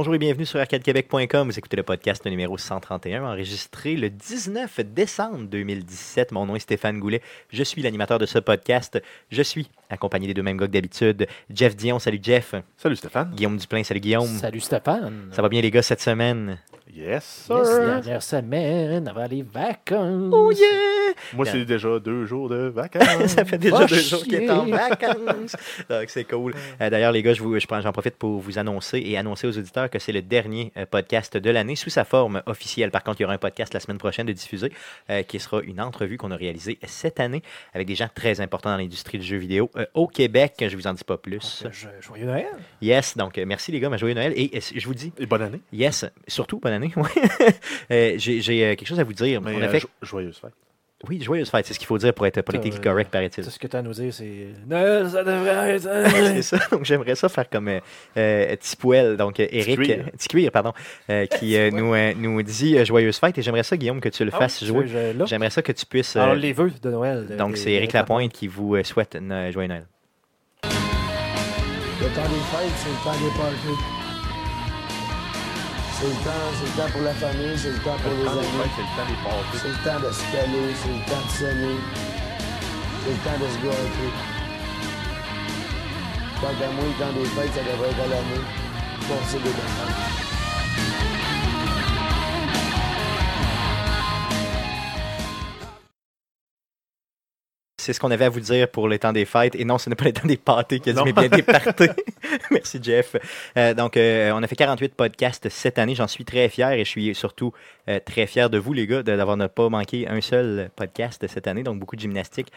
Bonjour et bienvenue sur arcadequebec.com. Vous écoutez le podcast numéro 131, enregistré le 19 décembre 2017. Mon nom est Stéphane Goulet. Je suis l'animateur de ce podcast. Je suis accompagné des deux mêmes gars que d'habitude. Jeff Dion, salut Jeff. Salut Stéphane. Guillaume Duplain, salut Guillaume. Salut Stéphane. Ça va bien les gars cette semaine? Yes, Yes, sir. dernière semaine avant les vacances. Oh yeah! Moi, c'est déjà deux jours de vacances. Ça fait déjà deux jours qu'il est chier. en vacances. Donc, c'est cool. Euh, D'ailleurs, les gars, je vous- je j'en profite pour vous annoncer et annoncer aux auditeurs que c'est le dernier euh, podcast de l'année sous sa forme officielle. Par contre, il y aura un podcast la semaine prochaine de diffuser euh, qui sera une entrevue qu'on a réalisée cette année avec des gens très importants dans l'industrie du jeu vidéo au Québec. Je vous en dis pas plus. Joyeux Noël. Yes, donc merci les gars, ma joyeux Noël. Et je vous dis, Et bonne année. yes, surtout bonne année. ouais. Euh, J'ai j'ai, euh, quelque chose à vous dire. Mais On a euh, fait... jo- joyeuse fête. Oui, joyeuse fête, c'est ce qu'il faut dire pour être politique Euh, correct, paraît-il. Tout ce que tu as à nous dire, c'est Noël, ça devrait être. c'est ça. Donc, j'aimerais ça faire comme euh, euh, Tipouel, donc euh, Eric, Ticuir. pardon, euh, qui euh, nous, euh, nous dit Joyeuse fête. Et j'aimerais ça, Guillaume, que tu le Ah fasses oui, jouer. je- je- là. J'aimerais ça que tu puisses. euh, Alors, les vœux de Noël. de- donc, des- c'est Eric Lapointe qui vous souhaite une euh, joyeux Noël. Le temps des fêtes, c'est le temps des parties. C'est le temps, c'est le temps pour la famille, c'est le temps pour les amis. c'est le temps des parties. C'est le temps de se caler, c'est le temps de s'aimer. C'est le temps de se gâter. Tant qu'à moi, le temps des fêtes, ça devrait être à l'année. Passer des bonnes C'est ce qu'on avait à vous dire pour les temps des fêtes. Et non, ce n'est pas les temps des pâtés qui a dit, mais bien des parties. Merci, Jeff. Euh, donc, euh, on a fait 48 podcasts cette année. J'en suis très fier et je suis surtout euh, très fier de vous, les gars, d'avoir ne pas manqué un seul podcast cette année. Donc, beaucoup de gymnastique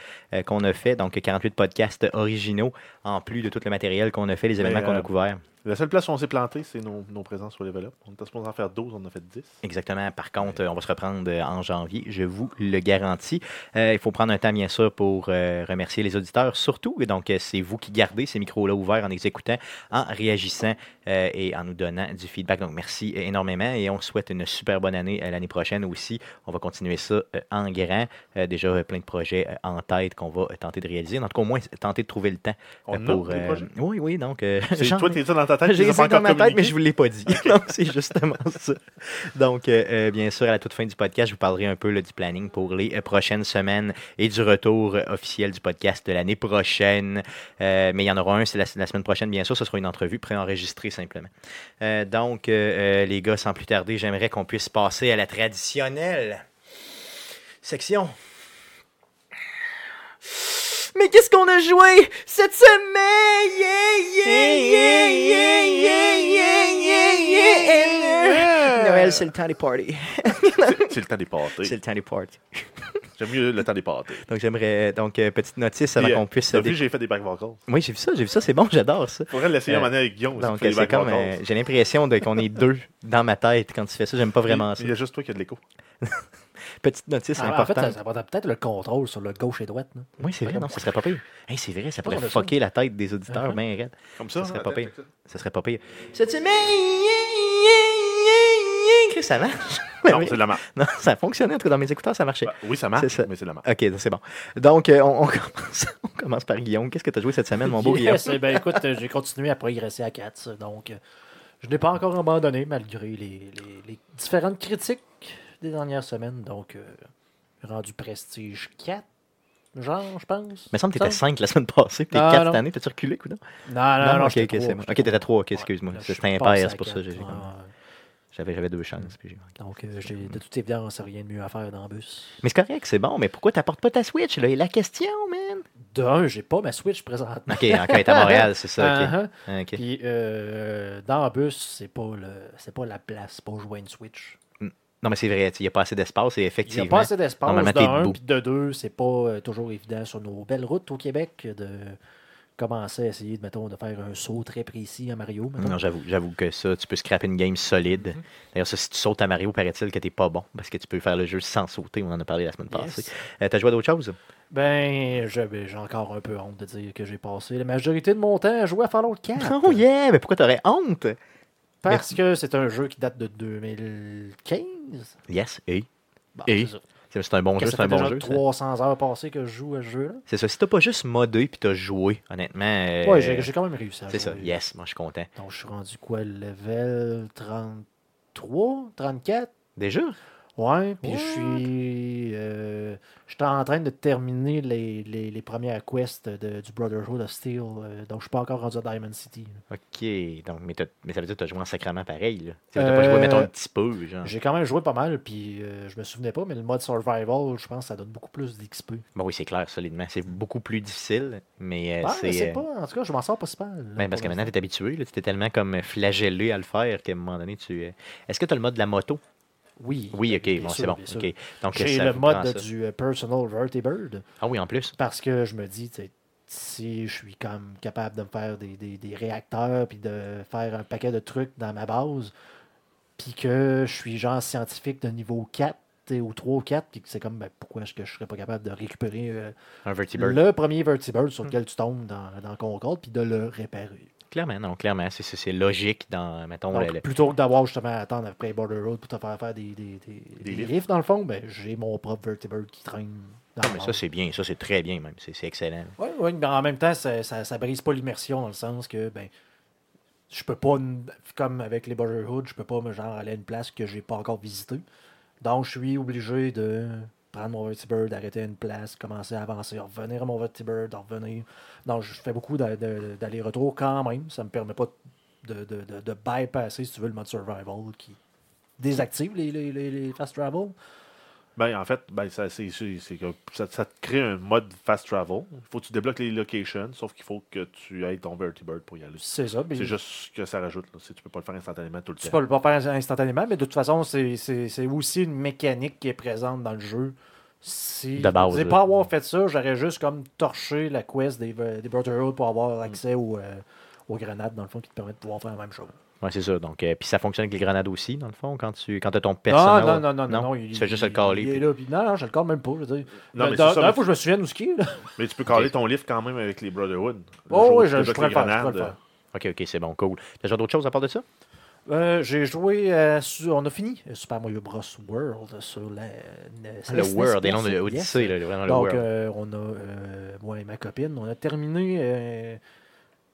qu'on a fait. Donc, 48 podcasts originaux, en plus de tout le matériel qu'on a fait, les événements qu'on a couverts. La seule place où on s'est planté, c'est nos, nos présences sur Level Up. On était supposé en faire 12, on en a fait 10. Exactement. Par contre, on va se reprendre euh, en janvier, je vous le garantis. Euh, il faut prendre un temps, bien sûr, pour euh, remercier les auditeurs, surtout. Et Donc, c'est vous qui gardez ces micros-là ouverts en les écoutant, en réagissant euh, et en nous donnant du feedback. Donc, merci énormément et on souhaite une super bonne année l'année prochaine aussi. On va continuer ça en grand. Déjà, plein de projets en tête qu'on va tenter de réaliser. En tout cas, au moins, tenter de trouver le temps On a pour. des oui, oui. Donc, C'est toi, t'es ça dans ta tête, j'ai essayé dans ma tête, mais je communiqués. vous l'ai pas dit. Donc, c'est justement ça. Donc, euh, euh, bien sûr, à la toute fin du podcast, je vous parlerai un peu là, du planning pour les euh, prochaines semaines et du retour officiel du podcast de l'année prochaine. Euh, mais il y en aura un, c'est la, la semaine prochaine, bien sûr. Ce sera une entrevue préenregistrée simplement. Euh, donc, les gars, sans plus tarder, j'aimerais qu'on puisse passer à la traditionnelle section. Mais qu'est-ce qu'on a joué cette semaine? Yeah, yeah, yeah, yeah, yeah, yeah, yeah, yeah. Noël, c'est le temps des parties. C'est- le temps des pâtés. C'est le temps des parties. J'aime mieux le temps des pâtés. Donc, j'aimerais. Donc, euh, petite notice avant qu'on puisse. T'as vu, j'ai fait des back vocals. Oui, j'ai vu ça, j'ai vu ça, c'est bon, j'adore ça. Faudrait l'essayer Euh, donné avec Guillaume. Donc, c'est comme. euh, j'ai l'impression qu'on est deux dans ma tête quand tu fais ça. J'aime pas vraiment ça. Il y a juste toi qui as de l'écho. Petite notice Ah, en fait, importante. ça, ça va peut-être le contrôle sur le gauche et droite. Oui, c'est vrai, non, ça serait pas pire. Hey, c'est vrai, ça pourrait ça. fucker la tête des auditeurs bien raide. Comme ça. Ça serait pas pire. Ça serait pas pire. Cette semaine, Chris, ça marche. Non, Oui. c'est de la marque. Non, ça a fonctionné, en tout cas, dans mes écouteurs, ça marchait. oui, ça marche, C'est ça. mais c'est de la marque. Ok, c'est bon. Donc, euh, on, on commence, on commence par Guillaume. Qu'est-ce que tu as joué cette semaine, mon beau Yes, eh ben, écoute, euh, j'ai continué à progresser à 4. Donc, euh, je n'ai pas encore abandonné malgré les, les- les différentes critiques des dernières semaines. Donc, euh, rendu prestige 4, genre, je pense. Il me semble que tu étais Ça? 5 la semaine passée, Non, 4 non. cette année. T'as-tu reculé, coudonc? Non, non, non, ok, j'étais ok, trois, c'est bon. Ok, t'étais trois. 3, ok, excuse-moi. C'était impair, c'est pour ça. J'avais j'avais deux chances. puis j'ai- Donc, euh, j'ai de toute évidence rien de mieux à faire dans le bus. Mais c'est correct, c'est bon. Mais pourquoi t'apportes pas ta Switch, là? Et la question, man? D'un, j'ai pas ma Switch présentement. Ok, encore est à Montréal, c'est ça, ok. Uh-huh. Ok. Puis, euh, dans le bus, c'est pas, le, c'est pas la place pour jouer une Switch. Non, mais c'est vrai, il n'y a pas assez d'espace et Il n'y effectivement. a pas assez d'espace. Normalement, De un, puis de deux, c'est pas euh, toujours évident sur nos belles routes au Québec de commencer à essayer, de, mettons, de faire un saut très précis à Mario. mettons. Non, j'avoue, j'avoue que ça, tu peux scraper une game solide. Mhm. D'ailleurs, si tu sautes à Mario, paraît-il que t'es pas bon, parce que tu peux faire le jeu sans sauter. On en a parlé la semaine Yes. passée. Euh, T'as joué à d'autres choses? Ben, ben, j'ai encore un peu honte de dire que j'ai passé la majorité de mon temps à jouer à Fallout 4. Oh yeah! Mais pourquoi t'aurais honte? Parce que c'est un jeu qui date de 2015. Yes, et? Bon, Et? c'est un bon jeu, c'est un bon déjà jeu. ça. 300 heures passées que je joue à ce jeu-là. C'est ça. Si t'as pas juste modé puis t'as joué, honnêtement. euh, Ouais, j'ai quand même réussi à C'est ça. Yes, moi je suis content. Donc, je suis rendu quoi, level 33, 34? Déjà? Ouais, puis je suis. Euh, J'étais en train de terminer les, les, les premières quests de- du Brotherhood of Steel, euh, donc je suis pas encore rendu à Diamond City. Ok. Donc, mais, mais ça veut dire que t'as joué en sacrament pareil. Là. Tu T'as pas joué, Euh, mettons, un petit peu. Genre. J'ai quand même joué pas mal, puis euh, je me souvenais pas, mais le mode survival, je pense que ça donne beaucoup plus d'XP. Bon, oui, c'est clair, solidement. C'est beaucoup plus difficile, mais Ah, c'est. pas, en tout cas, je m'en sors pas si mal. là, ben, parce que maintenant, t'es habitué. là. Tu t'es tellement comme flagellé à le faire qu'à un moment donné, tu. Est-ce que t'as le mode de la moto? Oui. Oui, ok, bon, c'est bon. Donc, J'ai le mode du euh, Personal Vertibird. Ah oui, en plus. Parce que je me dis, si je suis comme capable de me faire des, des- des réacteurs puis de faire un paquet de trucs dans ma base, puis que je suis genre scientifique de niveau 4 tu sais, ou 3 ou 4, puis que c'est comme ben, pourquoi est-ce que je serais pas capable de récupérer euh, Un Vertibird. le premier Vertibird sur Hmm. lequel tu tombes dans, dans Concorde, puis de le réparer. Clairement, non, clairement. c'est- C'est c'est logique dans, mettons, Donc, le- le- plutôt que d'avoir justement à attendre après Border Road pour te faire faire des, des, des, des lifts, dans le fond, ben, j'ai mon propre Vertibird qui traîne dans Ah, le mais ça, c'est bien. Ça, c'est très bien, même. C'est c'est excellent. Oui, oui, mais en même temps, ça, ça, ça brise pas l'immersion dans le sens que ben je peux pas, comme avec les Brotherhood, je peux pas me genre aller à une place que j'ai pas encore visitée. Donc je suis obligé de prendre mon Vertibird, d'arrêter à une place, commencer à avancer, revenir à mon Vertibird, revenir. Donc je fais beaucoup d'aller-retour quand même. Ça me permet pas de, bypasser, si tu veux, le mode survival qui désactive les fast travel. Ben, en fait, ben, ça, c'est, ça, ça te crée un mode fast travel. Il faut que tu débloques les locations, sauf qu'il faut que tu aies ton Vertibird pour y aller. C'est ça. C'est juste ce que ça rajoute. Là. Tu peux pas le faire instantanément tout le Tu temps. peux le pas faire instantanément, mais de toute façon, c'est- c'est c'est aussi une mécanique qui est présente dans le jeu. Si je n'ai là. pas avoir fait ça, j'aurais juste comme torché la quest des, des Brotherhood pour avoir accès au, euh, aux grenades, dans le fond, qui te permettent de pouvoir faire la même chose. Ouais, c'est ça. Donc, euh, puis ça fonctionne avec les grenades aussi, dans le fond, quand tu quand as ton Non, personnel. non, non, non, non, non? il- Tu fais juste il- le caler. il est puis- là, puis non, non, je le cale même pas. Je veux dire. Non, mais ça, mais faut que je me souvienne où ce qui est. là. Mais tu peux caler ton livre quand même avec les Brotherhood. Le Oh, oui, je, je le je pourrais le faire. Ok, ok, c'est bon, cool. T'as genre d'autres choses à part de ça? Euh, J'ai joué à su- On a fini euh, Super Mario Bros. World sur la. la- le SNES, World, et non le Odyssey, là, vraiment le Donc, World. euh, on a, euh, moi et ma copine, on a terminé euh,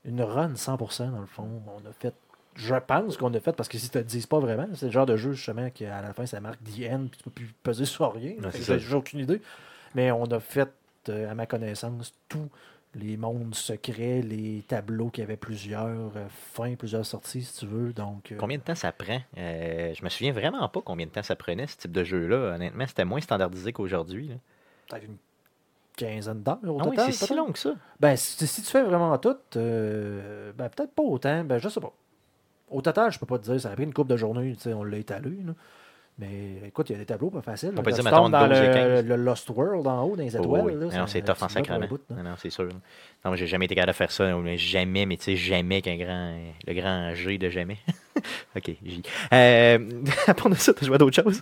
une run 100% dans le fond. On a fait, je pense qu'on a fait, parce que si tu te le dises pas vraiment, c'est le genre de jeu justement qu'à la fin ça marque The End, puis tu peux plus peser sur rien. Ça. J'ai aucune idée. Mais on a fait, euh, à ma connaissance, tous les mondes secrets, les tableaux qui avaient plusieurs euh, fins, plusieurs sorties, si tu veux. Donc, euh, Combien de temps ça prend? Je me souviens vraiment pas combien de temps ça prenait, ce type de jeu-là. Honnêtement, c'était moins standardisé qu'aujourd'hui. peut-être une quinzaine d'heures au Ah oui, c'est si long que ça. Ben, si, si tu fais vraiment tout, ben, peut-être pas autant, ben, je sais pas. Au total, je peux pas te dire, ça a pris une couple de journées, tu sais, on l'a étalé, là. Mais écoute, il y a des tableaux pas faciles. On peut dire, tu mettons, dans entre 12 et le, 15. le Lost World en haut, dans les Oh, étoiles. oui. là, Non, ça- c'est tough en tu sacrament. bout. Non, non, c'est sûr. Non, j'ai jamais été capable de faire ça. mais Jamais, mais tu sais, jamais qu'un grand. Le grand G de jamais. ok, J. Euh, à part de ça, t'as joué à d'autres choses?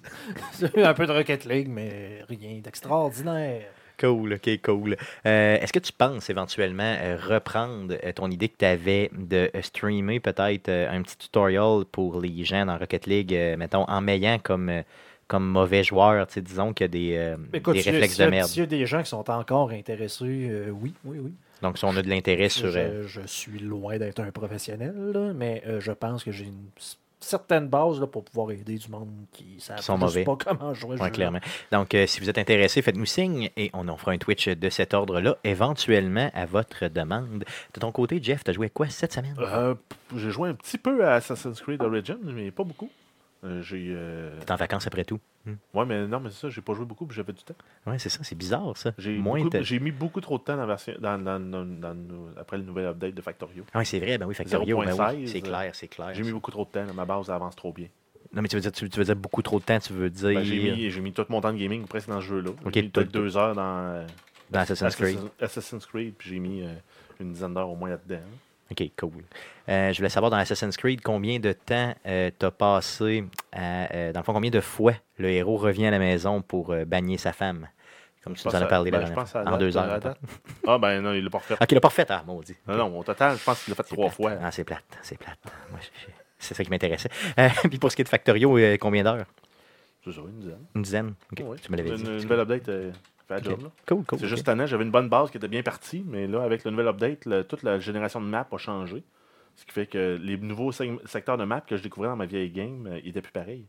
Un peu de Rocket League, mais rien d'extraordinaire. Cool, ok, cool. Euh, Est-ce que tu penses éventuellement euh, reprendre euh, ton idée que tu avais de streamer peut-être un petit tutoriel pour les gens dans Rocket League, mettons, en m'ayant comme, comme mauvais joueur, disons qu'il y a des, euh, Écoute, des réflexes de merde? S'il y a des gens qui sont encore intéressés, euh, oui, oui, oui. Donc, si on a de l'intérêt sur. Je, je suis loin d'être un professionnel, là, mais euh, je pense que j'ai une s- certaine base là, pour pouvoir aider du monde qui savent Qui sont mauvais. pas comment jouer. Ouais, clairement. Donc, euh, si vous êtes intéressé, faites-nous signe et on en fera un Twitch de cet ordre-là, éventuellement à votre demande. De ton côté, Jeff, tu as joué à quoi cette semaine? Euh, j'ai joué un petit peu à Assassin's Creed Origins, mais pas beaucoup. Euh, j'ai. euh, T'es en vacances après tout. Ouais, mais non, mais c'est ça, j'ai pas joué beaucoup, puis j'avais du temps. Ouais, c'est ça, c'est bizarre ça. J'ai, mis beaucoup trop de temps dans version, après le nouvel update de Factorio. Ah oui, c'est vrai, ben oui, Factorio, ben oui, 0.16, c'est clair, c'est clair. J'ai mis beaucoup trop de temps, là, ma base avance trop bien. Non, mais tu veux dire, tu, tu veux dire beaucoup trop de temps, tu veux dire Ben, j'ai, mis, j'ai mis tout mon temps de gaming presque dans ce jeu-là. Ok, j'ai mis peut-être deux heures dans euh, dans Assassin's Creed. Assassin's, Creed, puis j'ai mis euh, une dizaine d'heures au moins là-dedans. Ok, cool. Euh, je voulais savoir dans Assassin's Creed combien de temps tu t'as passé à, euh, dans le fond, combien de fois le héros revient à la maison pour euh, bagner sa femme? Comme tu Je nous en as parlé ben, je dernière pense à. En date, deux heures. Ah ben non, il l'a pas refait. Ok, il l'a pas refait, ah, maudit. Non, non, au total, je pense qu'il l'a fait trois plate. fois. Ah, c'est plate, c'est plate. Moi, je- je- c'est ça qui m'intéressait. Euh, puis pour ce qui est de Factorio, euh, combien d'heures? Une dizaine. Une dizaine? Ok, Ouais. Tu me l'avais dit. une nouvelle update euh, fait la Ok. job. là. Cool, cool. C'est juste cette année, j'avais une bonne base qui était bien partie, mais là, avec le nouvel update, le- toute la génération de maps a changé. Ce qui fait que les nouveaux secteurs de maps que je découvrais dans ma vieille game, euh, ils étaient plus pareils.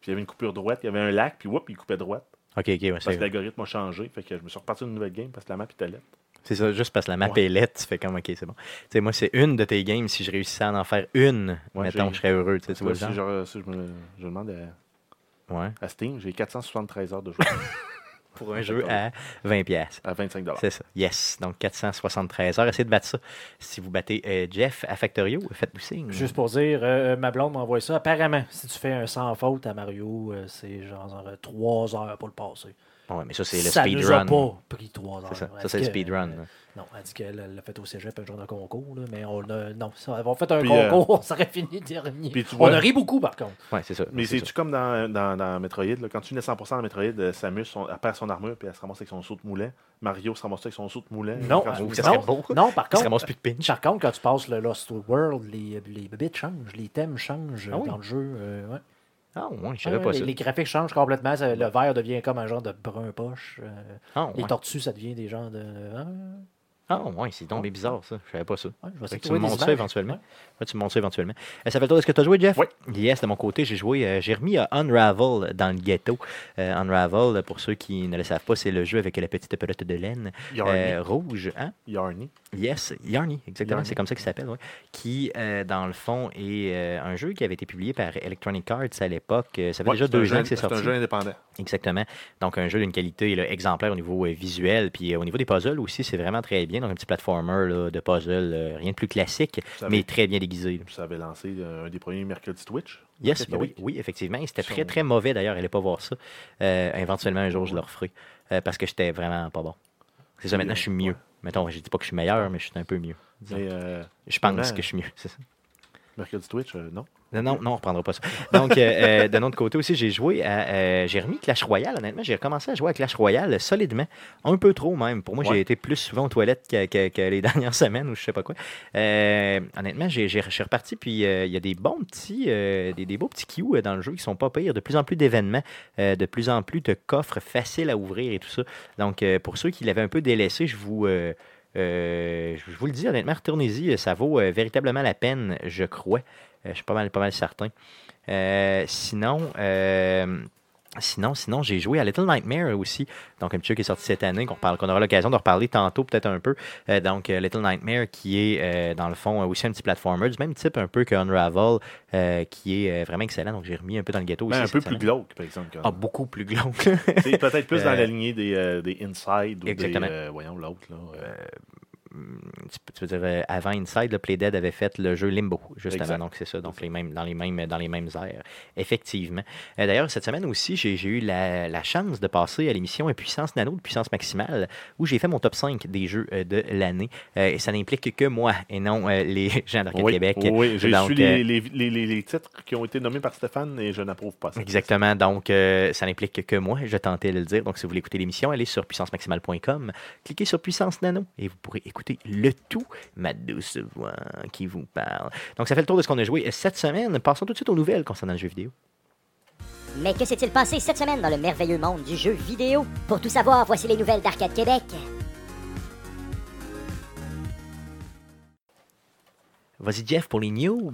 Puis il y avait une coupure droite, il y avait un lac, puis whoop, il coupait droite. Ok, ok, ouais, Parce que l'algorithme a changé. Fait que je me suis reparti d'une nouvelle game parce que la map était lettre. c'est ça, juste parce que la map Ouais. est lettre, tu fais comme, ok, c'est bon. Tu sais, moi, c'est une de tes games. Si je réussissais à en faire une, Ouais, mettons, je serais heureux. Tu vois genre? je, si je, me, je demande à, Ouais. à Steam, j'ai 473 heures de jeu Pour un jeu à 20$. pièces. à 25 C'est ça. Yes. Donc 473 heures. Essayez de battre ça. Si vous battez euh, Jeff à Factorio, faites-nous signe. Juste pour dire, euh, ma blonde m'envoie ça. Apparemment, si tu fais un sans faute à Mario, euh, c'est genre 3 heures pour le passer. Ouais, mais ça, c'est le ça nous a speedrun. pas pris 3 heures. Ça. C'est dit le speedrun. euh, là. non, elle dit qu'elle elle l'a fait au cégep, un genre de concours. Là, mais on a, non, ça, on fait un Puis, euh, concours, on serait fini dernier. puis tu on vois- a ri beaucoup, par contre. Ouais, c'est ça. Mais c'est c'est-tu comme dans, dans, dans Metroid, là, quand tu n'es 100% dans Metroid, euh, Samus, son- elle perd son armure puis elle se ramasse avec son saut de moulet. Mario se ramasse avec son saut de moulet. Non, Quand euh, non, beau. non, par Il se contre, ramasse plus de pinch. par contre, quand tu passes le Lost World, les, les bits changent, les thèmes changent Ah oui? dans le jeu. euh, ouais. Ah, je pas les, ça. les graphiques changent complètement. ça- le vert devient comme un genre de brun poche. euh, Ah, Les tortues, ça devient des genres de. Ah, ouais, c'est donc bizarre, ça. Je savais pas ça. ouais, je vais tu me montres ça éventuellement. Ouais. Ouais, tu me montres ça éventuellement. Euh, ça fait le tour de ce que tu as joué, Jeff? Oui. Yes, de mon côté, j'ai joué, euh, j'ai remis à Unravel dans le ghetto. Euh, Unravel, pour ceux qui ne le savent pas, c'est le jeu avec la petite pelote de laine euh, rouge. Hein? Yarny. Yes, Yarny, exactement, c'est comme ça qu'il s'appelle, oui. Qui, euh, dans le fond, est euh, un jeu qui avait été publié par Electronic Arts à l'époque. Euh, Ça fait déjà deux ans que c'est sorti. C'est un jeu indépendant. Exactement. Donc, un jeu d'une qualité là, exemplaire au niveau euh, visuel. Puis euh, au niveau des puzzles aussi, c'est vraiment très bien. Donc, un petit platformer là, de puzzle, euh, rien de plus classique, mais très bien déguisé. ça avait lancé un des premiers mercredis Twitch? Yes, ben oui, oui, effectivement. C'était très, très mauvais d'ailleurs. Allez pas voir ça. Éventuellement, un jour, je le referai. parce que j'étais vraiment pas bon. C'est ça, maintenant, je suis mieux. Mettons, je dis pas que je suis meilleur, mais je suis un peu mieux. Mais Je pense que je suis mieux. c'est ça. Mercredi Twitch, euh, non? Non, non, non, on reprendra pas ça. Donc, euh, euh, de notre côté aussi, j'ai joué à. euh, j'ai remis Clash Royale, honnêtement. J'ai recommencé à jouer à Clash Royale solidement. Un peu trop même. Pour moi, j'ai été plus souvent aux toilettes que, que- que les dernières semaines ou je sais pas quoi. Euh, honnêtement, j'ai, j'ai- je suis reparti. Puis, il y a des bons petits. des, des beaux petits dans le jeu qui sont pas pires. De plus en plus d'événements, de plus en plus de coffres faciles à ouvrir et tout ça. Donc, pour ceux qui l'avaient un peu délaissé, je vous. Euh, euh, je vous le dis honnêtement, retournez-y, ça vaut euh, véritablement la peine, je crois. Euh, je suis pas mal, pas mal certain. Euh, sinon, euh, sinon, sinon, j'ai joué à Little Nightmare aussi. Donc, un petit jeu qui est sorti cette année, qu'on parle- qu'on aura l'occasion de reparler tantôt, peut-être un peu. Euh, donc, euh, Little Nightmare, qui est, euh, dans le fond, aussi un petit platformer, du même type un peu que Unravel, euh, qui est vraiment excellent. Donc, j'ai remis un peu dans le ghetto aussi. Ben, un peu plus glauque, par exemple. Ah, beaucoup plus glauque. C'est peut-être plus dans la lignée des, des Inside ou exactement. des. voyons l'autre. là. Euh, tu, peux- dire, euh, avant Inside, le Playdead avait fait le jeu Limbo, juste avant. Donc, c'est ça. Donc, les mêmes, dans, les mêmes, dans les mêmes airs. Effectivement. Euh, D'ailleurs, cette semaine aussi, j'ai eu la, la chance de passer à l'émission Puissance Nano de Puissance Maximale, où j'ai fait mon top 5 des jeux euh, de l'année. Euh, et ça n'implique que moi et non euh, les gens d'Arcade oui, Québec. oui, j'ai su les, euh, les, les, les- titres qui ont été nommés par Stéphane et je n'approuve pas ça. Exactement. Donc, euh, ça n'implique que moi. Je tentais de le dire. Donc, si vous voulez écouter l'émission, allez sur puissancemaximale.com, cliquez sur Puissance Nano et vous pourrez écouter le tout, ma douce voix qui vous parle. Donc, ça fait le tour de ce qu'on a joué cette semaine. Passons tout de suite aux nouvelles concernant le jeu vidéo. Mais que s'est-il passé cette semaine dans le merveilleux monde du jeu vidéo? Pour tout savoir, voici les nouvelles d'Arcade Québec. Vas-y, Jeff, pour les news.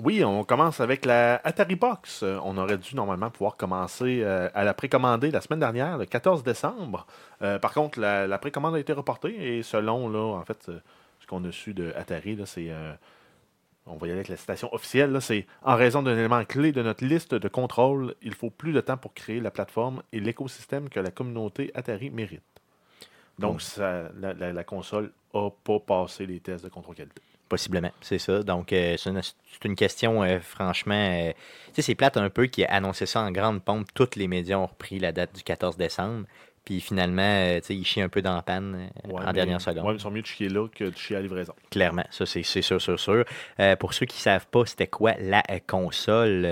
Oui, on commence avec la Atari Box. Euh, On aurait dû normalement pouvoir commencer euh, à la précommander la semaine dernière, le 14 décembre. Euh, par contre, la, la précommande a été reportée et selon, là, en fait, ce qu'on a su de Atari, c'est. euh, on va y aller avec la citation officielle. C'est en raison d'un élément clé de notre liste de contrôle, il faut plus de temps pour créer la plateforme et l'écosystème que la communauté Atari mérite. Donc, Bon. ça- la, la- la console n'a pas passé les tests de contrôle qualité. Possiblement, c'est ça. Donc, euh, c'est une, question, euh, franchement, euh, tu sais, c'est plate un peu qui a annoncé ça en grande pompe. Tous les médias ont repris la date du 14 décembre. Puis finalement, tu sais, ils chient un peu dans la panne Ouais, en mais- dernière seconde. Mais ils sont mieux de chier là que de chier à livraison. Clairement, ça c'est sûr, sûr, sûr. Pour ceux qui ne savent pas, c'était quoi la console,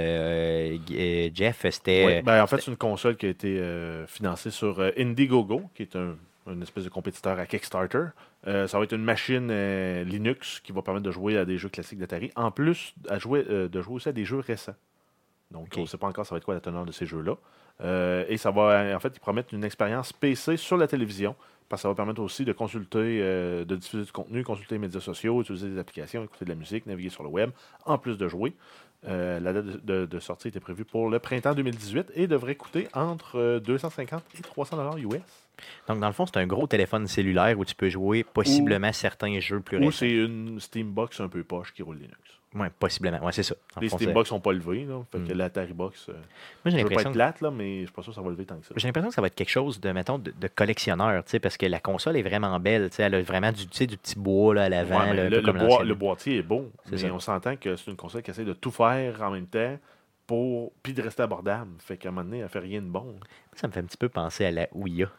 Jeff, c'était... Ouais, ben, en fait, c'est une console qui a été financée sur Indiegogo, qui est un, une espèce de compétiteur à Kickstarter. Euh, ça va être une machine euh, Linux qui va permettre de jouer à des jeux classiques d'Atari, en plus à jouer, euh, de jouer aussi à des jeux récents. Donc, on ne sait pas encore ça va être quoi la teneur de ces jeux-là. Et ça va, en fait, ils promettent une expérience PC sur la télévision, parce que ça va permettre aussi de consulter, de diffuser du contenu, consulter les médias sociaux, utiliser des applications, écouter de la musique, naviguer sur le web, en plus de jouer. La date de, de- de sortie était prévue pour le printemps 2018 et devrait coûter entre euh, 250 et 300 dollars US. Donc, dans le fond, c'est un gros téléphone cellulaire où tu peux jouer possiblement certains jeux plus Ou récents. c'est une Steambox un peu poche qui roule Linux. Ouais, possiblement. Ouais, c'est ça. Les fond, Steambox sont pas levés, là, fait que Mm. l'Atari Box, euh, Moi, j'ai l'impression que- plate, là, mais je suis pas sûr que ça va lever tant que ça. J'ai l'impression que ça va être quelque chose de, mettons, de, de collectionneur, parce que la console est vraiment belle, elle a vraiment du, du petit bois là, à l'avant. Ouais, le, le boi- le boîtier est beau, mais ça. on s'entend que c'est une console qui essaie de tout faire en même temps pour puis de rester abordable. Fait qu'à un moment donné, elle fait rien de bon. Ça me fait un petit peu penser à la Ouya.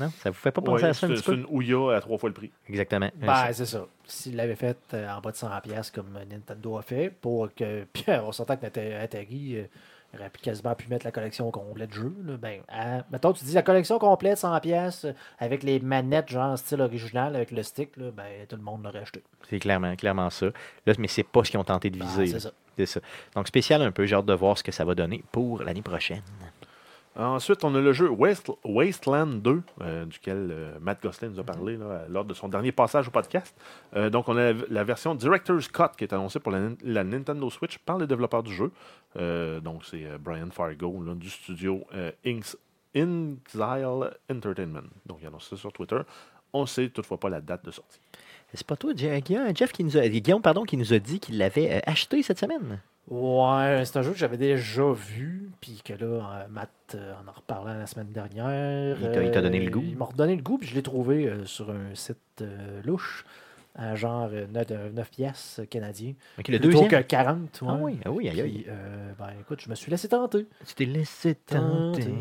Non? Ça vous fait pas penser Ouais, à ça un c'est petit c'est peu? une Ouya à trois fois le prix. Exactement. Ben, c'est ça. S'il l'avait fait euh, en bas de 100$ comme Nintendo a fait, pour que. Puis on s'entend que Atari euh, aurait pu quasiment pu mettre la collection complète de jeux. Là. Ben, à- mettons, tu dis la collection complète 100$ euh, avec les manettes, genre style original, avec le stick, là, ben, tout le monde l'aurait acheté. C'est clairement, clairement ça. Là, mais c'est pas ce qu'ils ont tenté de Ben, viser. c'est ça. c'est ça. Donc, spécial un peu. J'ai hâte de voir ce que ça va donner pour l'année prochaine. Ensuite, on a le jeu Waste- Wasteland 2, euh, duquel euh, Matt Gosselin nous a parlé lors de son dernier passage au podcast. Euh, donc, on a la, version Director's Cut qui est annoncée pour la, Nintendo Switch par les développeurs du jeu. Donc, c'est Brian Fargo là, du studio Inks- Inxile Entertainment. Donc, il a annoncé ça sur Twitter. On ne sait toutefois pas la date de sortie. C'est pas toi, Jeff, Guillaume, Jeff qui nous a, Guillaume pardon, qui nous a dit qu'il l'avait acheté cette semaine. Ouais, c'est un jeu que j'avais déjà vu, puis que là, euh, Matt euh, en a reparlé la semaine dernière. Il t'a- donné le Euh, goût? Il m'a redonné le goût, puis je l'ai trouvé sur un site louche, à genre euh, 9, pièces canadien. Ok, le Plutôt deuxième? que 40. Ah ouais. oui, ah oui, aïe, aïe. Puis, euh, ben écoute, je me suis laissé tenter. Tu t'es laissé tenter.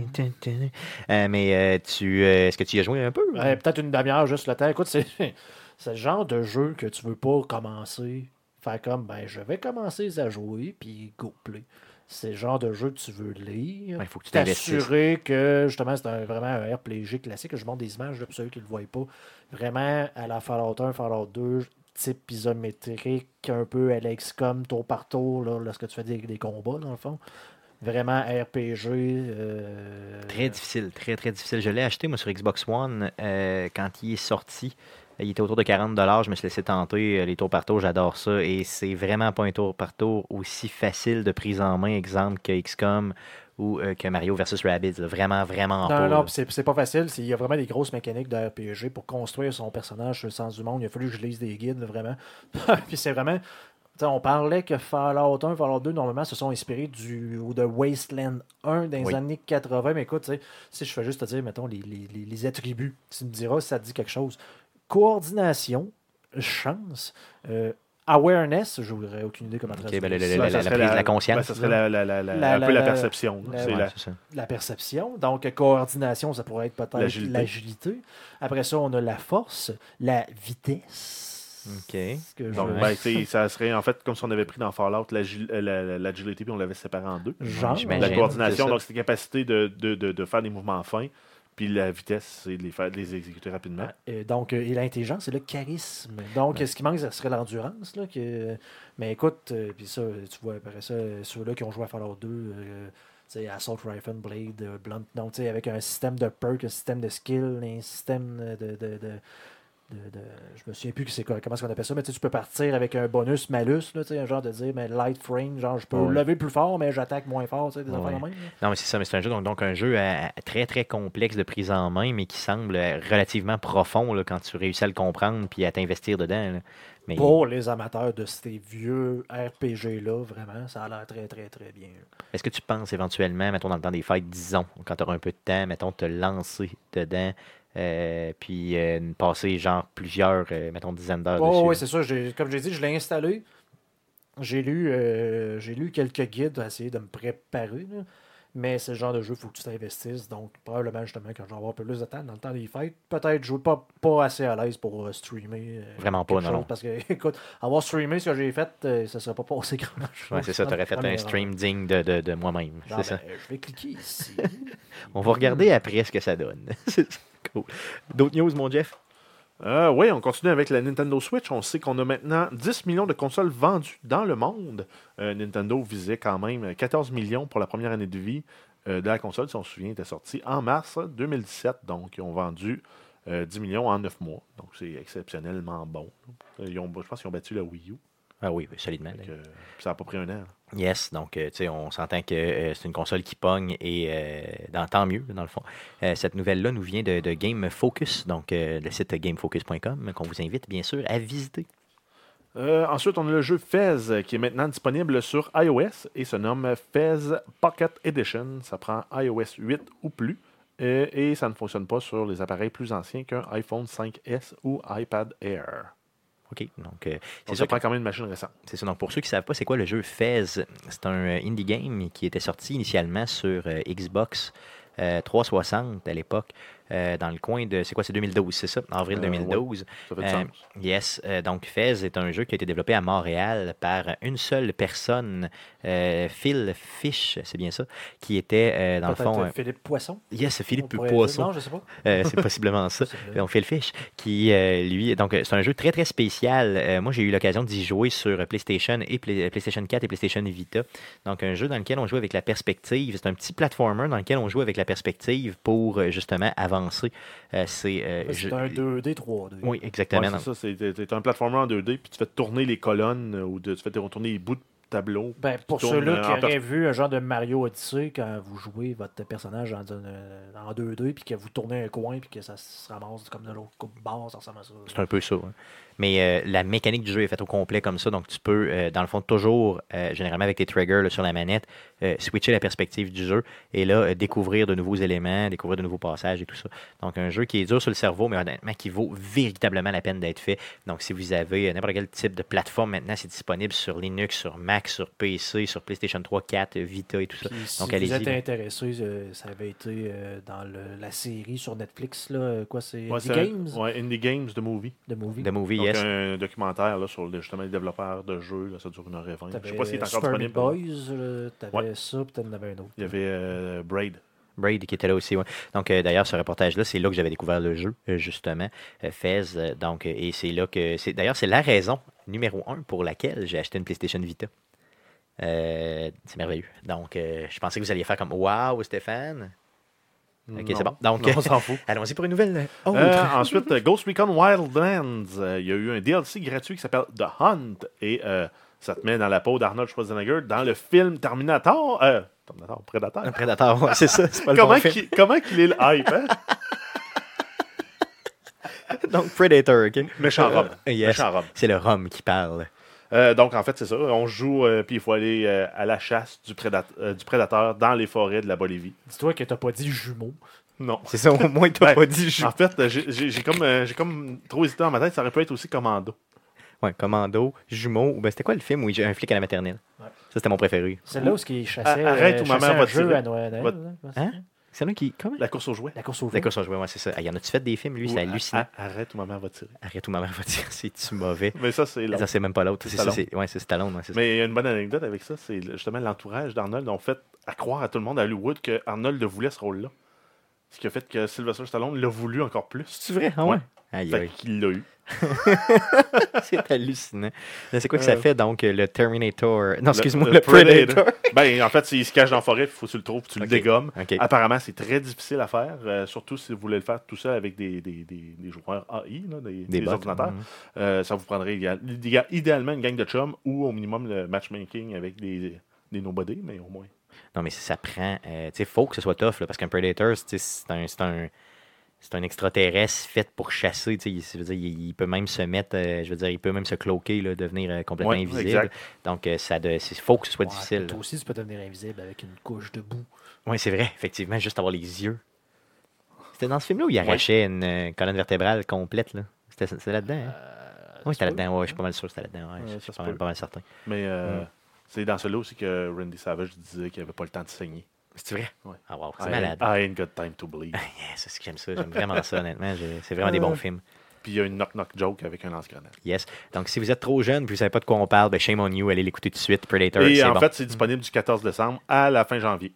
Euh, mais euh, tu, est-ce que tu y as joué un peu? Peut-être une demi-heure juste le temps. Écoute, c'est c'est le genre de jeu que tu veux pas commencer. Faire comme, ben, je vais commencer à jouer, puis go play. C'est le genre de jeu que tu veux lire. Il faut que tu. T'assurer que, justement, c'est un- vraiment un RPG classique. Je montre des images là, pour ceux qui ne le voient pas. Vraiment, à la Fallout 1, Fallout 2, type isométrique, un peu à l'XCOM, tour par tour, là, lorsque tu fais des, des combats, dans le fond. Vraiment RPG. euh, Très difficile, très très difficile. Je l'ai acheté moi sur Xbox One euh, quand il est sorti. Il était autour de 40 Je me suis laissé tenter. euh, Les tours par tour, j'adore ça. Et c'est vraiment pas un tour par tour aussi facile de prise en main, exemple, que XCOM ou euh, que Mario vs. Rabbids. là. Vraiment, vraiment Non, pas. non, c'est pas facile. Il y a vraiment des grosses mécaniques de RPG pour construire son personnage sur le sens du monde. Il a fallu que je lise des guides, vraiment. puis c'est vraiment. on parlait que Fallout 1, Fallout 2, normalement, se sont inspirés du, ou de Wasteland 1 dans les Oui. années 80. Mais écoute, si je fais juste te dire, mettons, les, les- les- les attributs, tu me diras si ça te dit quelque chose. Coordination, chance, euh, awareness, je n'aurais aucune idée comment Ok, traduire ben, la- la serait prise de la conscience, ben, ça serait la, la- la- La- un la- peu la la- perception. la- Ouais, la- la perception. Donc, coordination, ça pourrait être peut-être L'agilité. l'agilité. Après ça, on a la force, la vitesse. Ok. Ce que je- Donc, ben, ça serait en fait comme si on avait pris dans Fallout euh, la- la- l'agilité puis on l'avait séparé en deux. Genre, J'imagine. La coordination, donc c'est la capacité de, de, de, de faire des mouvements fins. Puis la vitesse, c'est de les, faire, de les exécuter rapidement. Euh, donc, euh, et l'intelligence, c'est le charisme. Donc, ce qui manque, ce serait l'endurance. là, que... Mais écoute, euh, puis ça, tu vois, après ça, ceux-là qui ont joué à Fallout 2, euh, tu sais, Assault Rifle, Blade, Blunt, donc, tu sais, avec un système de perk, un système de skill, un système de. de, de, de- je me souviens plus que c'est quoi, comment est-ce qu'on appelle ça, mais tu peux partir avec un bonus malus, là, tu sais, un genre de dire, mais light frame, genre je peux Ouais. lever plus fort, mais j'attaque moins fort, tu sais, des Ouais. affaires là. Non, mais c'est ça, mais c'est un jeu, donc, donc un jeu très très complexe de prise en main, mais qui semble euh, relativement profond là, quand tu réussis à le comprendre puis à t'investir dedans. là. Mais Pour les amateurs de ces vieux RPG-là, vraiment, ça a l'air très, très, très bien. est-ce que tu penses éventuellement, mettons dans le temps des fêtes, disons, quand tu auras un peu de temps, mettons, te lancer dedans, euh, puis euh, passer genre plusieurs, euh, mettons, dizaines d'heures Oh, dessus? oui, c'est ça. Comme j'ai dit, je l'ai installé. J'ai lu, j'ai lu quelques guides à essayer de me préparer. là. Mais c'est le genre de jeu, il faut que tu t'investisses. Donc, probablement, justement, quand je vais avoir un peu plus de temps dans le temps des fêtes, peut-être jouer pas, pas assez à l'aise pour streamer. Vraiment pas, non, chose, non. Parce que, écoute, avoir streamé ce que j'ai fait, ça ne serait pas passé grand-chose. Ouais, c'est ça, tu aurais fait un stream digne de, de, de moi-même. Ça. je vais cliquer ici. On va regarder après ce que ça donne. cool. D'autres news, mon Jeff? Euh, oui, on continue avec la Nintendo Switch. On sait qu'on a maintenant 10 millions de consoles vendues dans le monde. Euh, Nintendo visait quand même 14 millions pour la première année de vie euh, de la console. Si on se souvient, elle était sortie en mars 2017. Donc, ils ont vendu euh, 10 millions en 9 mois. Donc, c'est exceptionnellement bon. Ils ont, je pense qu'ils ont battu la Wii U. Ah oui, solidement. Euh, ça n'a pas pris un an. Yes, donc euh, tu on s'entend que euh, c'est une console qui pogne et euh, dans, tant mieux, dans le fond. Euh, cette nouvelle-là nous vient de, de Game Focus, donc le site gamefocus.com, qu'on vous invite bien sûr à visiter. Ensuite, on a le jeu Fez qui est maintenant disponible sur iOS et se nomme Fez Pocket Edition. Ça prend iOS 8 ou plus et ça ne fonctionne pas sur les appareils plus anciens qu'un iPhone 5S ou iPad Air. OK, donc euh, c'est ça ça, prend que- quand même une machine récente. c'est ça. Donc pour ceux qui ne savent pas, c'est quoi le jeu Fez C'est un euh, indie game qui était sorti initialement sur euh, Xbox euh, 360 à l'époque, euh, dans le coin de. C'est quoi C'est 2012, c'est ça? Avril Euh, 2012. Ça fait du Euh, sens. Yes, euh, donc Fez est un jeu qui a été développé à Montréal par une seule personne, euh, Phil Fish, c'est bien ça, qui était euh, dans le fond. Philippe Poisson. yes, Philippe. Poisson. Non, je sais pas. Euh, c'est possiblement ça. Donc, Phil Fish, qui, euh, lui, donc, c'est un jeu très, très spécial. Euh, moi, j'ai eu l'occasion d'y jouer sur PlayStation et Play- PlayStation 4 et PlayStation Vita. Donc, un jeu dans lequel on joue avec la perspective. C'est un petit platformer dans lequel on joue avec la perspective pour, justement, avancer. Euh, c'est. euh, je- un 2D, 3D. Oui, exactement. Ouais, c'est ça. C'est un platformer en 2D puis tu fais tourner les colonnes euh, ou de- tu fais tourner les bouts de tableau. Ben, pour ceux-là qui en auraient vu un genre de Mario Odyssey quand vous jouez votre personnage en, en 2D puis que vous tournez un coin puis que ça se ramasse comme de l'autre bord, ça ressemble à ça. C'est un peu ça. hein. Mais euh, la mécanique du jeu est faite au complet comme ça. Donc, tu peux, euh, dans le fond, toujours, euh, généralement avec tes triggers là, sur la manette, euh, switcher la perspective du jeu et là, euh, découvrir de nouveaux éléments, découvrir de nouveaux passages et tout ça. Donc, un jeu qui est dur sur le cerveau, mais honnêtement, qui vaut véritablement la peine d'être fait. Donc, si vous avez euh, n'importe quel type de plateforme maintenant, c'est disponible sur Linux, sur Mac, sur PC, sur PlayStation 3, 4, Vita et tout ça. Puis si Donc, vous êtes intéressé, euh, ça avait été euh, dans le- la série sur Netflix, là, quoi, c'est Ouais, Indie Games, ouais, Indie Games de movie. de movie. The Movie, Donc, yes. un documentaire là, sur le- justement les développeurs de jeux. Là, ça dure une heure et vingt. Je T'avais sais pas s'il est encore Super disponible. Boys, t'avais Ouais. ça, puis t'en avais un autre. Il y avait euh, Braid. Braid qui était là aussi. ouais. Donc, euh, d'ailleurs, ce reportage-là, c'est là que j'avais découvert le jeu, euh, justement, euh, Fez. donc, et c'est là que. c'est D'ailleurs, c'est la raison numéro un pour laquelle j'ai acheté une PlayStation Vita. Euh, c'est merveilleux. Donc, euh, je pensais que vous alliez faire comme Waouh, Stéphane. Ok, c'est bon. Donc, Non, on s'en fout. allons-y pour une nouvelle. euh, autre. Euh, ensuite, Ghost Recon Wildlands. Euh, il y a eu un DLC gratuit qui s'appelle The Hunt. Et euh, ça te met dans la peau d'Arnold Schwarzenegger dans le film Terminator. Terminator, Predator. Un prédateur, ouais, c'est ça. C'est pas le Comment bon film. qu'il comment qu'il est le hype, hein? Donc, Predator, OK. Méchant Rob. Euh, yes. Méchant Rob. C'est le rhum qui parle. Euh, donc, en fait, c'est ça. On joue, euh, puis il faut aller euh, à la chasse du, prédat- euh, du prédateur dans les forêts de la Bolivie. Dis-toi que t'as pas dit jumeau. Non. C'est ça, au moins, t'as Ben, pas dit jeu. En fait, j'ai- comme, euh, j'ai comme trop hésité dans ma tête. Ça aurait pu être aussi Commando. Ouais, Commando, Jumeau. ou Ben, c'était quoi le film où j'ai un flic à la maternelle? Ouais. Ça, c'était mon préféré. C'est là où il chassait, arrête euh, ou ma mère un va te jeu tirer. à Noël. Va- là, Hein? C'est là qui. Comment? La course aux jouets. La course au La feu. course aux jouets, ouais, c'est ça. Ah, y en a-tu fait des films, lui? Ou C'est hallucinant. Arrête ou ma mère va tirer. Arrête où ma mère va dire, c'est-tu mauvais? Mais ça, c'est. Ça, c'est même pas l'autre. C'est ça, c'est ouais, c'est Stallone. ouais. Mais il y a une bonne anecdote avec ça, c'est justement l'entourage d'Arnold ont fait à croire à tout le monde à Hollywood que Arnold voulait ce rôle-là. Ce qui a fait que Sylvester Stallone l'a voulu encore plus. C'est vrai? Ah Ouais. ouais? Aïe, Fait aïe. qu'il l'a eu. C'est hallucinant. Mais C'est quoi que ça Euh. fait, donc, le Terminator? Non, excuse-moi, le le, Predator. ben, en fait, il se cache dans la forêt, il faut que tu le trouves, tu le dégommes. Apparemment, c'est très difficile à faire, euh, surtout si vous voulez le faire tout seul avec des, des, des, des joueurs AI, là, des, des bots. ordinateurs. Mhm. Euh, ça vous prendrait idéal- idéal- idéalement une gang de chums ou au minimum le matchmaking avec des, des nobody, mais au moins. Non, mais ça prend. euh, tu sais, faut que ce soit tough, là, parce qu'un Predator, c'est un. C'est un c'est un extraterrestre fait pour chasser. tu sais, Il, dire, il, il peut même se mettre, euh, je veux dire, il peut même se cloquer, là, devenir euh, complètement Ouais, invisible. exact. Donc, euh, ça de, c'est- faut que ce soit Ouais, difficile. Toi aussi, tu peux devenir invisible avec une couche de boue. Oui, c'est vrai, effectivement, juste avoir les yeux. C'était dans ce film-là où il arrachait une euh, colonne vertébrale complète. là? C'était là-dedans. Hein? oui, c'était là-dedans. Ouais, je suis pas mal sûr que c'était là-dedans. Ouais, Ouais, je ça suis pas mal, peut. pas mal certain. Mais euh, Mm. C'est dans celui-là aussi que Randy Savage disait qu'il n'avait pas le temps de saigner. C'est vrai? Ouais. Ah, wow, c'est malade. I ain't got time to bleed. Yeah, c'est ce que j'aime ça. J'aime vraiment ça, honnêtement. C'est vraiment des bons Euh. films. Puis il y a une knock-knock joke avec un lance-grenade. Yes. Donc, si vous êtes trop jeune et vous ne savez pas de quoi on parle, ben shame on you, allez l'écouter tout de suite. Predator, Et en bon. fait, c'est disponible du 14 décembre à la fin janvier.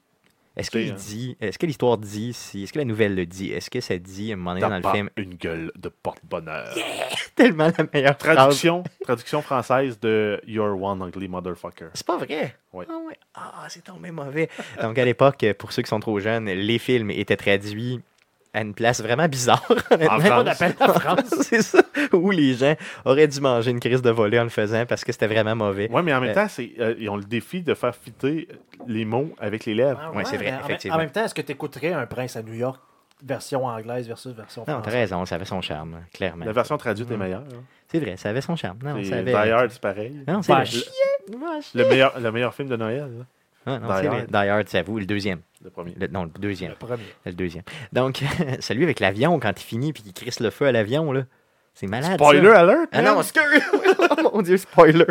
Est-ce qu'il euh, dit, est-ce que l'histoire dit, si, est-ce que la nouvelle le dit, est-ce que ça dit à un moment donné dans le film, une gueule de porte-bonheur. tellement la meilleure. Traduction, traduction française de You're one ugly motherfucker. C'est pas vrai? Oui. Ah ouais. Ah, c'est tombé mauvais. Donc à l'époque, pour ceux qui sont trop jeunes, les films étaient traduits à une place vraiment bizarre. honnêtement. France. On appelle la France. c'est ça. Où les gens auraient dû manger une crise de volet en le faisant parce que c'était vraiment mauvais. Oui, mais en même Euh, temps, c'est, euh, ils ont le défi de faire fitter les mots avec les lèvres. Ah Ouais, c'est vrai, mais en- effectivement. En même temps, est-ce que tu écouterais un prince à New York, version anglaise versus version Non, t'as française? raison, ça avait son charme, clairement. La version traduite est meilleure. hein. C'est vrai, ça avait son charme. Non, Et ça Die avait... Hard, c'est pareil. Non, c'est. Va chier. Le meilleur, le meilleur film de Noël, là, Ah, non, Die c'est vrai. Hard. Die Hard, c'est à vous, le deuxième. le premier. Le- non, le deuxième. Le premier. Le deuxième. Donc, celui avec l'avion, quand il finit puis qu'il crisse le feu à l'avion, là, c'est malade. Spoiler ça. alert! Ah non, excuse! oh mon dieu, spoiler!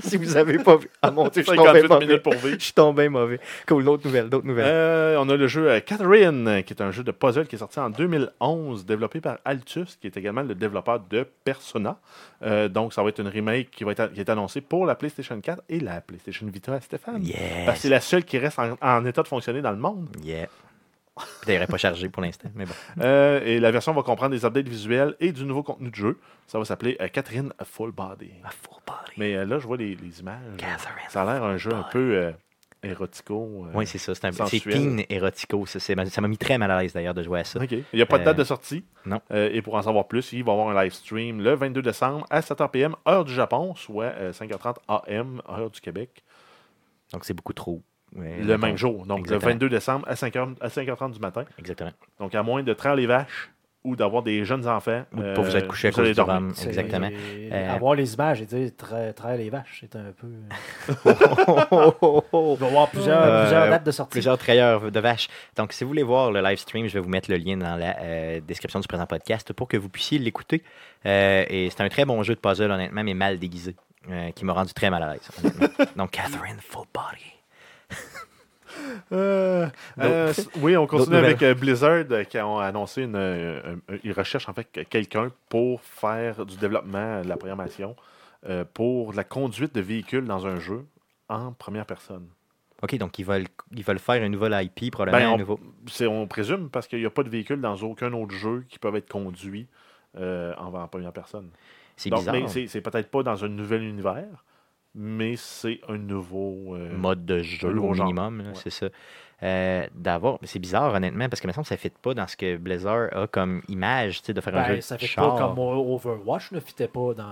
si vous avez pas vu. Ah mon dieu, je suis tombé 58 mauvais. minutes pour vivre. Je suis tombé mauvais. Cool, d'autres nouvelles, d'autres nouvelles. Euh, on a le jeu euh, Catherine, qui est un jeu de puzzle qui est sorti en 2011, développé par Altus, qui est également le développeur de Persona. Euh, donc, ça va être une remake qui, va être, qui est annoncée pour la PlayStation 4 et la PlayStation Vita à Stéphane. Yes. Parce que c'est la seule qui reste en, en état de fonctionner dans le monde. Yeah. Puis d'ailleurs, elle pas chargé pour l'instant, mais bon. Euh, et la version va comprendre des updates visuels et du nouveau contenu de jeu. Ça va s'appeler euh, Catherine Full Body. A full body. Mais euh, là, je vois les, les images. Catherine Ça a l'air un jeu un peu érotico. Oui, c'est ça. C'est un c'est sensuel. teen érotico. Ça c'est- ça m'a mis très mal à l'aise d'ailleurs de jouer à ça. Il n'y a pas de date de sortie. non. Et pour en savoir plus, il va y avoir un live stream le 22 décembre à 7h PM, heure du Japon, soit euh, 5h30 AM, heure du Québec, Donc c'est beaucoup trop. Le même jour. Donc Exactement. le 22 décembre à 5h, à 5h30 du matin. Exactement. Donc à moins de traire les vaches ou d'avoir des jeunes enfants. Ou de euh, pas vous être couché à cause du Exactement. Euh, Avoir les images et dire traire les vaches, c'est un peu. euh. Il va y avoir plusieurs, Euh, plusieurs dates de sortie. Plusieurs trailleurs de vaches. Donc, si vous voulez voir le live stream, je vais vous mettre le lien dans la euh, description du présent podcast pour que vous puissiez l'écouter. Euh, et c'est un très bon jeu de puzzle, honnêtement, mais mal déguisé, euh, qui m'a rendu très mal à l'aise. Donc, Catherine Full Body. Euh, euh, oui, on continue avec euh, Blizzard qui ont annoncé une. euh, un- un- ils recherchent en fait quelqu'un pour faire du développement, de la programmation, pour la conduite de véhicules dans un jeu en première personne. OK, donc ils veulent, ils veulent faire un nouvel IP, probablement Ben, un on, nouveau. on présume parce qu'il n'y a pas de véhicule dans aucun autre jeu qui peuvent être conduits en, en première personne. C'est bizarre. c'est peut-être pas dans un nouvel univers, mais c'est un nouveau. euh, mode de jeu au minimum, Ouais. c'est ça. Euh, d'avoir, mais c'est bizarre honnêtement parce que maintenant ça ne fit pas dans ce que Blizzard a comme image, tu sais, de faire un jeu Ben, de ça fait char. pas comme Overwatch ne fitait pas dans,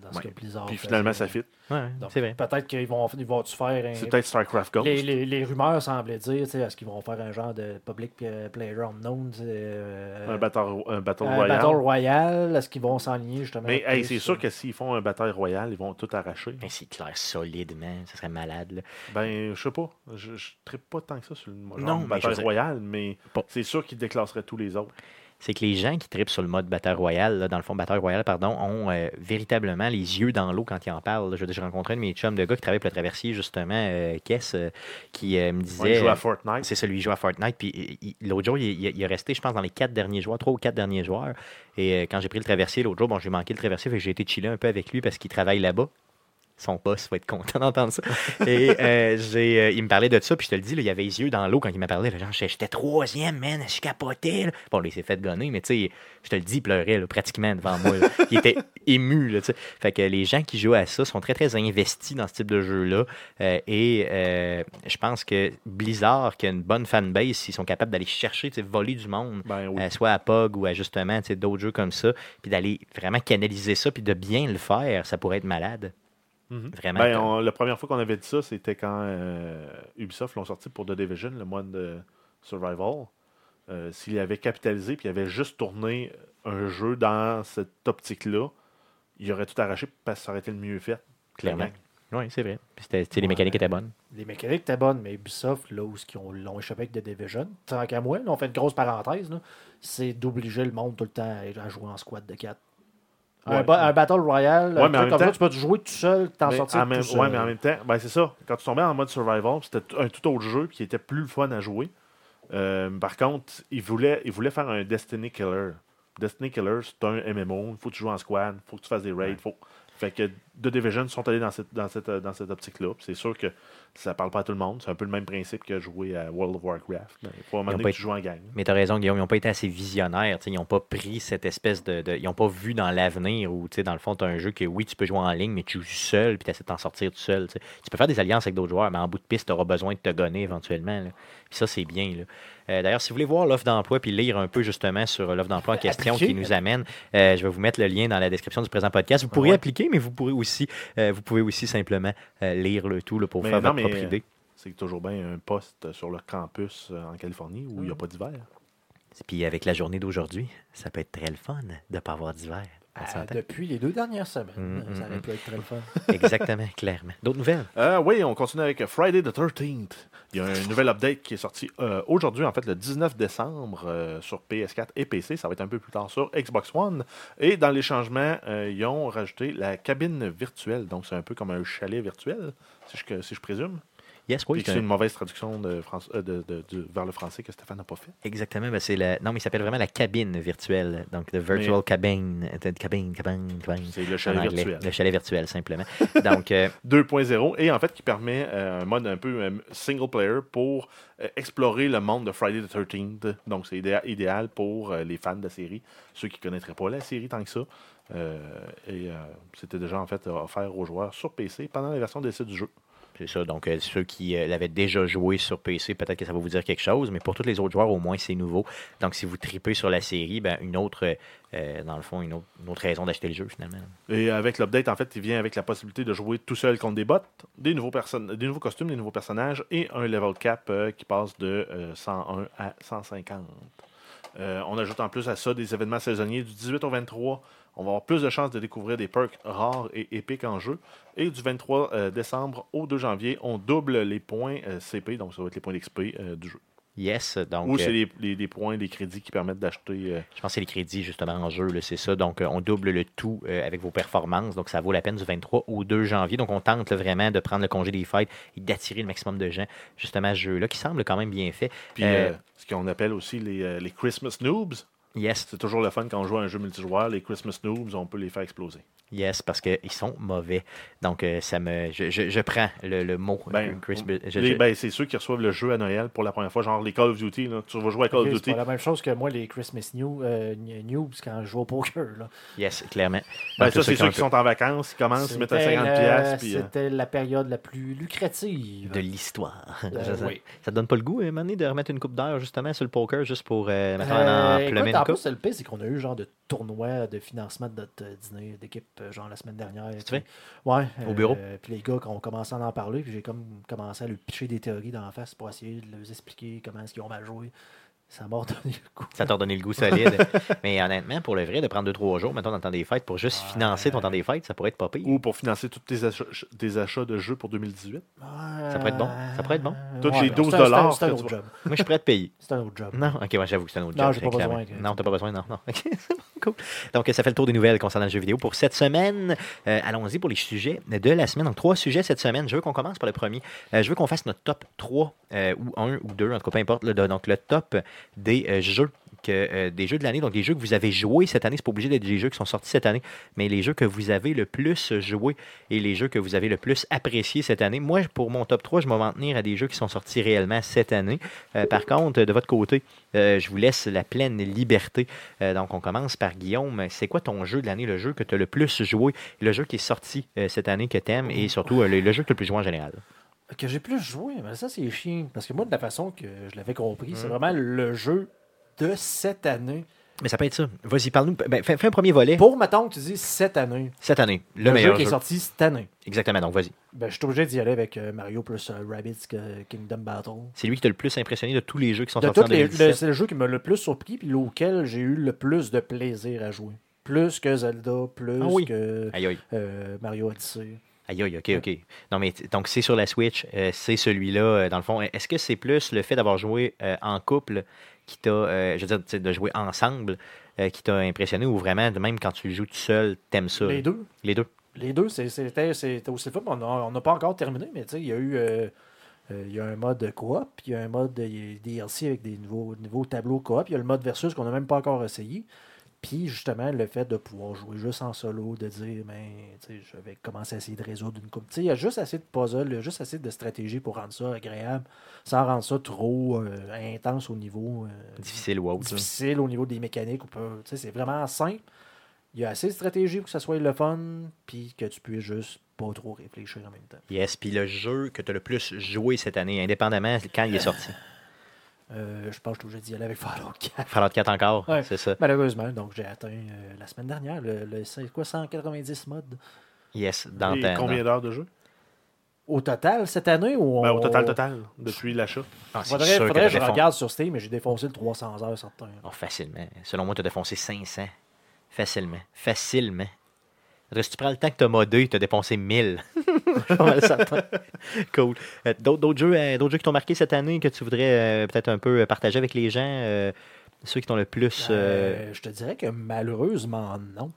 dans ce Ouais. que Blizzard Puis faisait. finalement, ça fit. Ouais, c'est vrai. Peut-être qu'ils vont, ils vont faire un. C'est peut-être StarCraft Ghost. Les, les, les rumeurs semblaient dire, tu sais, est-ce qu'ils vont faire un genre de public player unknown, euh, Un battle, un battle un royale. Battle Royale, est-ce qu'ils vont s'enligner justement Mais hey, c'est sûr que s'ils font un bataille royale, ils vont tout arracher. Ben, c'est clair, solide, man. Ça serait malade. là. Ben, je sais pas. Je ne tripe pas tant que ça sur le genre Non, mais dire- royale, mais c'est sûr qu'ils déclasseraient tous les autres. C'est que les gens qui tripent sur le mode bataille royale, là, dans le fond, bataille royale, pardon, ont euh, véritablement les yeux dans l'eau quand ils en parlent. J'ai rencontré un de mes chums de gars qui travaille pour le traversier, justement, euh, Kess, euh, qui me disait. ils jouent à Fortnite. C'est ça, lui, il joue à Fortnite. Puis il- il- l'autre jour, il, il- il est resté, je pense, dans les quatre derniers joueurs, trois ou quatre derniers joueurs. Et quand j'ai pris le traversier l'autre jour, bon, j'ai manqué le traversier, fait que j'ai été chiller un peu avec lui parce qu'il travaille là-bas. Son boss va être content d'entendre ça. Et euh, j'ai, euh, il me parlait de ça, puis je te le dis, là, il avait les yeux dans l'eau quand il m'a parlé. genre, j'étais j'étais troisième, man, je capotais. là. Bon, là, il s'est fait gonner, mais tu sais, je te le dis, il pleurait là, pratiquement devant moi. Il était ému. Là, fait que les gens qui jouent à ça sont très, très investis dans ce type de jeu-là. Euh, et je pense que Blizzard, qui a une bonne fanbase, s'ils sont capables d'aller chercher, tu sais, voler du monde, Ben oui. soit à POG ou à justement tu sais, d'autres jeux comme ça, puis d'aller vraiment canaliser ça, puis de bien le faire, ça pourrait être malade. Mhm. Vraiment. Ben, on- la première fois qu'on avait dit ça, c'était quand euh, Ubisoft l'ont sorti pour The Division, le mode de Survival. Euh, S'il avait capitalisé puis il avait juste tourné un jeu dans cette optique-là, il aurait tout arraché parce que ça aurait été le mieux fait. Clairement. Oui, c'est vrai. Puis c'était- les Ouais. mécaniques étaient bonnes. Les mécaniques étaient bonnes, mais Ubisoft, là où ils ont- l'ont échappé avec The Division, tant qu'à moi, là, on fait une grosse parenthèse, c'est d'obliger le monde tout le temps à- à jouer en squad de 4. Un, Ouais. ba- un Battle Royale, Ouais, mais en même comme ça, temps- tu peux te jouer tout seul, t'en sortir même, tout seul. ouais, mais en même temps, ben c'est ça. Quand tu tombais en mode survival, c'était un tout autre jeu qui était plus le fun à jouer. Euh, par contre, ils voulaient, ils voulaient faire un Destiny Killer. Destiny Killer, c'est un MMO. Il faut que tu joues en squad, il faut que tu fasses des raids. Faut, Fait que The Division sont allés dans cette, dans cette, dans cette optique-là. C'est sûr que ça parle pas à tout le monde. C'est un peu le même principe que jouer à World of Warcraft. Il faut un moment donné tu joues en gang. Mais tu as raison, Guillaume, ils n'ont pas été assez visionnaires. tu sais, Ils n'ont pas pris cette espèce de. de- ils n'ont pas vu dans l'avenir où, dans le fond, tu as un jeu que oui, tu peux jouer en ligne, mais tu joues seul, puis tu essaies de t'en sortir tout seul. tu sais. Tu peux faire des alliances avec d'autres joueurs, mais en bout de piste, tu auras besoin de te gonner éventuellement. là. Puis ça, c'est bien. là. Euh, D'ailleurs, si vous voulez voir l'offre d'emploi puis lire un peu justement sur l'offre d'emploi en question Appliquer. qui nous amène, euh, je vais vous mettre le lien dans la description du présent podcast. Vous pourrez Ouais. appliquer, mais vous pourrez aussi, euh, vous pouvez aussi simplement euh, lire le tout là, pour Mais faire non, votre mais- propre idée. C'est toujours bien un poste sur le campus euh, en Californie où il n'y a pas d'hiver. Puis avec la journée d'aujourd'hui, ça peut être très le fun de ne pas avoir d'hiver. Depuis les deux dernières semaines, Mm, ça mm, aurait mm. pu être très le fun. Exactement, clairement. D'autres nouvelles? Euh, oui, on continue avec Friday the 13th. Il y a un nouvel update qui est sorti euh, aujourd'hui, en fait, le 19 décembre euh, sur PS4 et PC. Ça va être un peu plus tard sur Xbox One. Et dans les changements, euh, ils ont rajouté la cabine virtuelle. Donc, c'est un peu comme un chalet virtuel, si je, si je présume. Yes, oui. C'est c'est un- une mauvaise traduction de France- euh, de- de- de- vers le français que Stéphane n'a pas fait. Exactement. ben, c'est la... Non, mais il s'appelle vraiment la cabine virtuelle. Donc, the virtual Mais- cabine. euh, Cabine, cabine, cabine. C'est le chalet virtuel. Le chalet virtuel, simplement. Donc, euh, 2.0 et en fait qui permet euh, un mode un peu euh, single player pour euh, explorer le monde de Friday the 13th. Donc c'est idéal, pour euh, les fans de la série, ceux qui ne connaîtraient pas la série tant que ça. Euh, et euh, c'était déjà en fait offert aux joueurs sur PC pendant la version d'essai du jeu. C'est ça. Donc, euh, ceux qui euh, l'avaient déjà joué sur PC, peut-être que ça va vous dire quelque chose. Mais pour tous les autres joueurs, au moins, c'est nouveau. Donc, si vous tripez sur la série, ben, une autre, euh, dans le fond, une autre, raison d'acheter le jeu, finalement. Et avec l'update, en fait, il vient avec la possibilité de jouer tout seul contre des bots, des nouveaux, costumes, des nouveaux personnages et un level cap qui passe de euh, 101 à 150. Euh, on ajoute en plus à ça des événements saisonniers du 18 au 23. On va avoir plus de chances de découvrir des perks rares et épiques en jeu. Et du 23 euh, décembre au 2 janvier, on double les points euh, CP, donc ça va être les points d'XP euh, du jeu. Yes. Donc, Ou c'est les, les- points, des crédits qui permettent d'acheter. Je pense que c'est les crédits justement en jeu, c'est ça. Donc, on double le tout avec vos performances. Donc, ça vaut la peine du 23 au 2 janvier. Donc, on tente là, vraiment de prendre le congé des fêtes et d'attirer le maximum de gens justement à ce jeu-là qui semble quand même bien fait. puis ce qu'on appelle aussi les, les Christmas Noobs. Yes, C'est toujours le fun quand on joue à un jeu multijoueur. Les Christmas Noobs, on peut les faire exploser. yes, parce qu'ils sont mauvais. Donc, euh, ça me, je, je- je prends le, le mot. euh, Ben, ben, c'est ceux qui reçoivent le jeu à Noël pour la première fois, genre les Call of Duty. là. Tu vas jouer à Call Ok, of c'est Duty. pas la même chose que moi, les Christmas New, euh, News quand je joue au poker. Là. yes, clairement. Ben, ça, c'est qui ceux qui sont en vacances, ils commencent, ils mettent à C'était 50$. la- piastres, puis, euh, C'était la période la plus lucrative. de l'histoire. Euh, ça, oui. ça te donne pas le goût, donné, de remettre une coupe d'heure justement sur le poker juste pour, euh, Euh, en écoute, plumer en plus, le pire, c'est qu'on a eu genre de tournoi de financement de notre euh, dîner d'équipe euh, genre la semaine dernière. C'est vrai? Ouais. Au bureau? euh, puis les gars qui ont commencé à en parler, puis j'ai comme commencé à lui pitcher des théories d'en face pour essayer de leur expliquer comment est-ce qu'ils ont mal joué. Ça m'a redonné le coup. Ça t'a donné le goût solide. Mais honnêtement, pour le vrai, de prendre 2-3 jours, mettons, dans le temps des fêtes, pour juste financer ton temps des fêtes, ça pourrait être pas pire. Ou pour financer tous tes achats, tes achats de jeux pour 2018. Ça pourrait être bon. Ça pourrait être bon. Tous Ouais, les mais 12 c'est un- c'est un- dollars C'est un que autre tu job. Moi, je suis prêt à te payer. C'est un autre job. Non, ok, ouais, j'avoue que c'est un autre Non, job. j'ai pas besoin Non, t'as pas besoin, non. non. Donc, ça fait le tour des nouvelles concernant le jeu vidéo pour cette semaine. Euh, Allons-y pour les sujets de la semaine. Donc, trois sujets cette semaine. Je veux qu'on commence par le premier. Euh, je veux qu'on fasse notre top 3 euh, ou 1 ou 2, en tout cas, peu importe. donc, le top des jeux. Euh, des jeux de l'année, donc des jeux que vous avez joués cette année, c'est pas obligé d'être des jeux qui sont sortis cette année, mais les jeux que vous avez le plus joués et les jeux que vous avez le plus appréciés cette année. Moi, pour mon top 3, je vais m'en tenir à des jeux qui sont sortis réellement cette année. Euh, par contre, de votre côté, euh, je vous laisse la pleine liberté. Donc, on commence par Guillaume. C'est quoi ton jeu de l'année, le jeu que tu as le plus joué, le jeu qui est sorti cette année que tu aimes et surtout le, le jeu que tu as le plus joué en général? Que j'ai plus joué, mais ça c'est chiant. Parce que moi, de la façon que je l'avais compris, c'est vraiment le jeu de cette année. Mais ça peut être ça. Vas-y, parle-nous. Ben, fais, fais un premier volet Pour, mettons, tu dis cette année. cette année. Le, Le, meilleur jeu qui jeu. est sorti cette année. Exactement, donc vas-y. Ben, je suis obligé d'y aller avec euh, Mario plus euh, Rabbids que Kingdom Battle. C'est lui qui t'a le plus impressionné de tous les jeux qui sont De sortis en les- 2017. le- C'est le jeu qui m'a le plus surpris puis auquel j'ai eu le plus de plaisir à jouer. Plus que Zelda, plus Ah oui. que Aïe, aïe. euh, Mario Odyssey. Aïe, aïe, ok, ok. Non, mais donc c'est sur la Switch, euh, c'est celui-là, dans le fond. Est-ce que c'est plus le fait d'avoir joué en couple qui t'a, euh, je veux dire, de jouer ensemble euh, qui t'a impressionné ou vraiment, même quand tu joues tout seul, t'aimes ça? Les deux. Les deux. Les deux, c'est- c'était aussi fun. On n'a pas encore terminé, mais tu sais, il y a eu euh, il y a un mode coop, il y a un mode DLC avec des nouveaux, nouveaux tableaux coop. Il y a le mode versus qu'on n'a même pas encore essayé. Puis justement, le fait de pouvoir jouer juste en solo, de dire, ben, tu sais, je vais commencer à essayer de résoudre une coupe. Tu sais, Il y a juste assez de puzzle, il y a juste assez de stratégie pour rendre ça agréable, sans rendre ça trop euh, intense au niveau euh, Difficile ou autre. difficile, au niveau des mécaniques. C'est vraiment simple. Il y a assez de stratégie pour que ça soit le fun, puis que tu puisses juste pas trop réfléchir en même temps. Yes, puis le jeu que tu as le plus joué cette année, indépendamment quand il est sorti. Euh, je pense que j'ai dit aller avec Fallout 4. Fallout 4 encore, Ouais. c'est ça. Malheureusement, donc j'ai atteint euh, la semaine dernière le, le- c'est quoi 190 modes. Yes, dans Et ta- combien d'heures de jeu? Au total cette année ou Ben, Au total, total, depuis l'achat. Ah, c'est Faudrait, sûr que faudrait t'as que je défon- regarde sur Steam, mais j'ai défoncé le 300 heures certain. Oh, facilement. Selon moi, tu as défoncé 500. Facilement. Facilement. Si tu prends le temps que tu as modé, tu as dépensé 1000. Je suis pas mal certain. cool. Euh, D'autres jeux, euh, d'autres jeux qui t'ont marqué cette année que tu voudrais euh, peut-être un peu partager avec les gens Ceux qui t'ont le plus. euh, je te dirais que malheureusement non.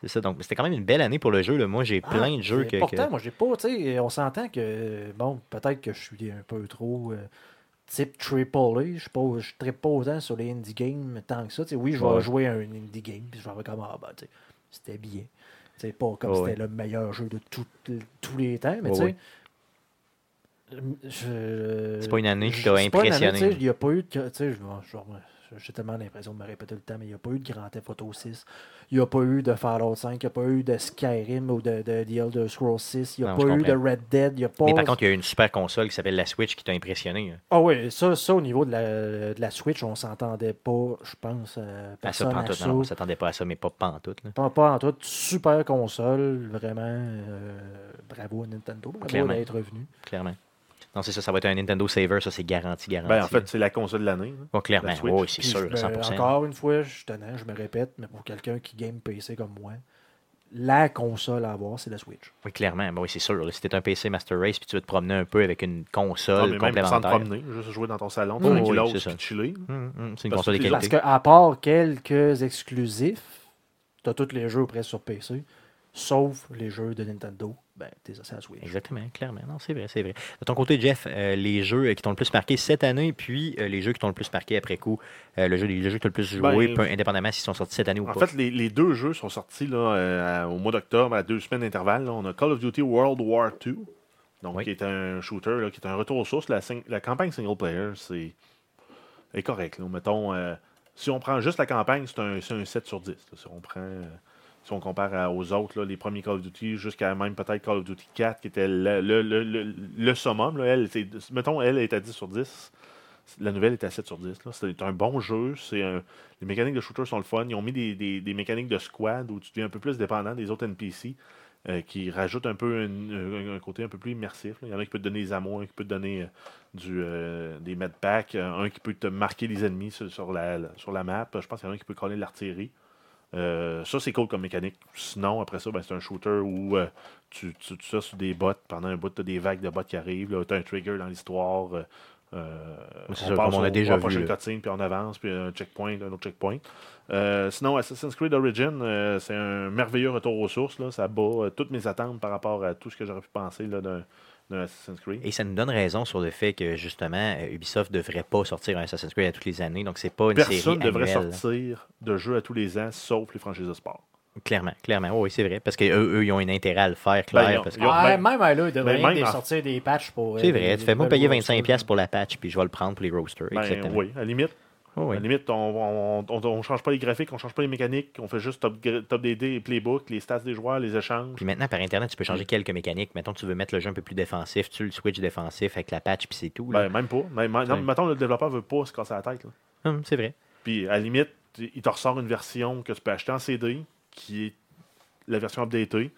c'est ça. Donc, c'était quand même une belle année pour le jeu. là. Moi, j'ai plein Ah, de jeux que. Pourtant, que- moi j'ai pas, tu sais, on s'entend que bon, peut-être que je suis un peu trop euh, type triple A. Je suis pas, je trippe pas autant sur les indie games tant que ça. Tu sais, oui, je vais Ouais. jouer à un indie game, puis je vais faire comme ah bah sais, c'était bien. C'est pas comme Ouais, c'était le meilleur jeu de tout- tous les temps, mais tu sais. C'est pas une année qui je- t'a impressionné. Il n'y a pas eu de. Tu sais, je- je- j'ai tellement l'impression de me répéter le temps, mais il n'y a pas eu de Grand Theft Auto 6. Il n'y a pas eu de Fallout 5. Il n'y a pas eu de Skyrim ou de, de, The Elder Scrolls 6. Il n'y a Non, pas eu de. Red Dead. Il y a pas... Mais par contre, il y a une super console qui s'appelle la Switch qui t'a impressionné. hein. Ah oui, ça, ça, au niveau de la, de la Switch, on s'entendait pas, je pense, euh, À ça, personne à pantoute. ça. Non, on s'attendait pas à ça, mais pas pantoute. Là. Pas, pas en tout. Super console, vraiment. euh, bravo à Nintendo. Bravo d'être revenu. Clairement. Non, c'est ça, ça va être un Nintendo Saver, ça c'est garanti, garanti. Ben, en fait, c'est la console de l'année. là. Bon, clairement, la Switch. oui, c'est sûr, je me- 100%. Encore une fois, je suis tenant, je me répète, mais pour quelqu'un qui game PC comme moi, la console à avoir, c'est la Switch. Oui, clairement, ben oui, c'est sûr. Si t'es un PC Master Race puis tu veux te promener un peu avec une console mais même sans te complémentaire. promener, juste jouer dans ton salon, tranquillos, oui, c'est ça. puis chiller. Hum, hum, c'est une Parce console de que- Parce qualité. que à part quelques exclusifs, tu as tous les jeux presque sur PC, sauf les jeux de Nintendo, ben, t'es à la Switch. Exactement, clairement. Non, c'est vrai, c'est vrai. De ton côté, Jeff, euh, les jeux euh, qui t'ont le plus marqué cette année, puis euh, les jeux qui t'ont le plus marqué après coup, euh, le jeu, les jeux que tu as le plus joué, Ben, peu indépendamment s'ils sont sortis cette année ou En pas. fait, les, les deux jeux sont sortis là, euh, au mois d'octobre, à deux semaines d'intervalle. là. On a Call of Duty World War II, donc Oui. qui est un shooter, là, qui est un retour aux sources. La, sing- la campagne single player, c'est est correct. là. Mettons, euh, si on prend juste la campagne, c'est un, c'est un 7 sur 10. là. Si on prend, euh, si on compare aux autres, les premiers Call of Duty, jusqu'à même peut-être Call of Duty 4, qui était le, summum. Elle, mettons, elle est à 10 sur 10. La nouvelle est à 7 sur 10. là. C'est un bon jeu. Les mécaniques de shooter sont le fun. Ils ont mis des, mécaniques de squad où tu deviens un peu plus dépendant des autres NPC euh, qui rajoutent un peu un, côté un peu plus immersif. Il y en a qui peut te donner des amours, un qui peut te donner euh, euh, des medpacks, un qui peut te marquer les ennemis sur, la, sur la map. Je pense qu'il y en a un qui peut coller l'artillerie. Euh, ça, c'est cool comme mécanique. Sinon, après ça, ben, c'est un shooter où euh, tu, tu, tu sur des bots. Pendant un bout, tu as des vagues de bots qui arrivent. Tu as un trigger dans l'histoire. euh, on ça, passe comme on a au- déjà vu, cutscene, puis on avance, puis un checkpoint, un autre checkpoint. Sinon, Assassin's Creed Origin, c'est un merveilleux retour aux sources. Là. Ça bat toutes mes attentes par rapport à tout ce que j'aurais pu penser d'un d'un Assassin's Creed. Et ça nous donne raison sur le fait que justement, euh, Ubisoft ne devrait pas sortir un Assassin's Creed à toutes les années. Donc, c'est pas une série Personne ne devrait annuelle. sortir de jeux à tous les ans, sauf les franchises de sport. Clairement, clairement. Oui, c'est vrai. Parce qu'eux, eux, ils ont un intérêt à le faire, clair. Ben, ils ont- parce que- ils ont- Ah, ben- même à devrait ben, même que en- sortir des patchs pour. C'est euh, vrai. les- Tu fais les moi nouvelles payer rosters. 25$ pour la patch, puis je vais le prendre pour les roasters. Ben, exactement. oui, à la limite. Oh, oui. À la limite, on ne change pas les graphiques, on change pas les mécaniques, on fait juste top, top DD, les playbooks, les stats des joueurs, les échanges. Puis maintenant, par Internet, tu peux Mm. changer quelques mécaniques. Mettons, tu veux mettre le jeu un peu plus défensif, tu le switch défensif avec la patch, puis c'est tout. là. Ben, même pas. Même, non, Ouais. mettons, le développeur veut pas se casser la tête. Hum, c'est vrai. Puis, à la limite, il te ressort une version que tu peux acheter en CD, qui est la version updatée.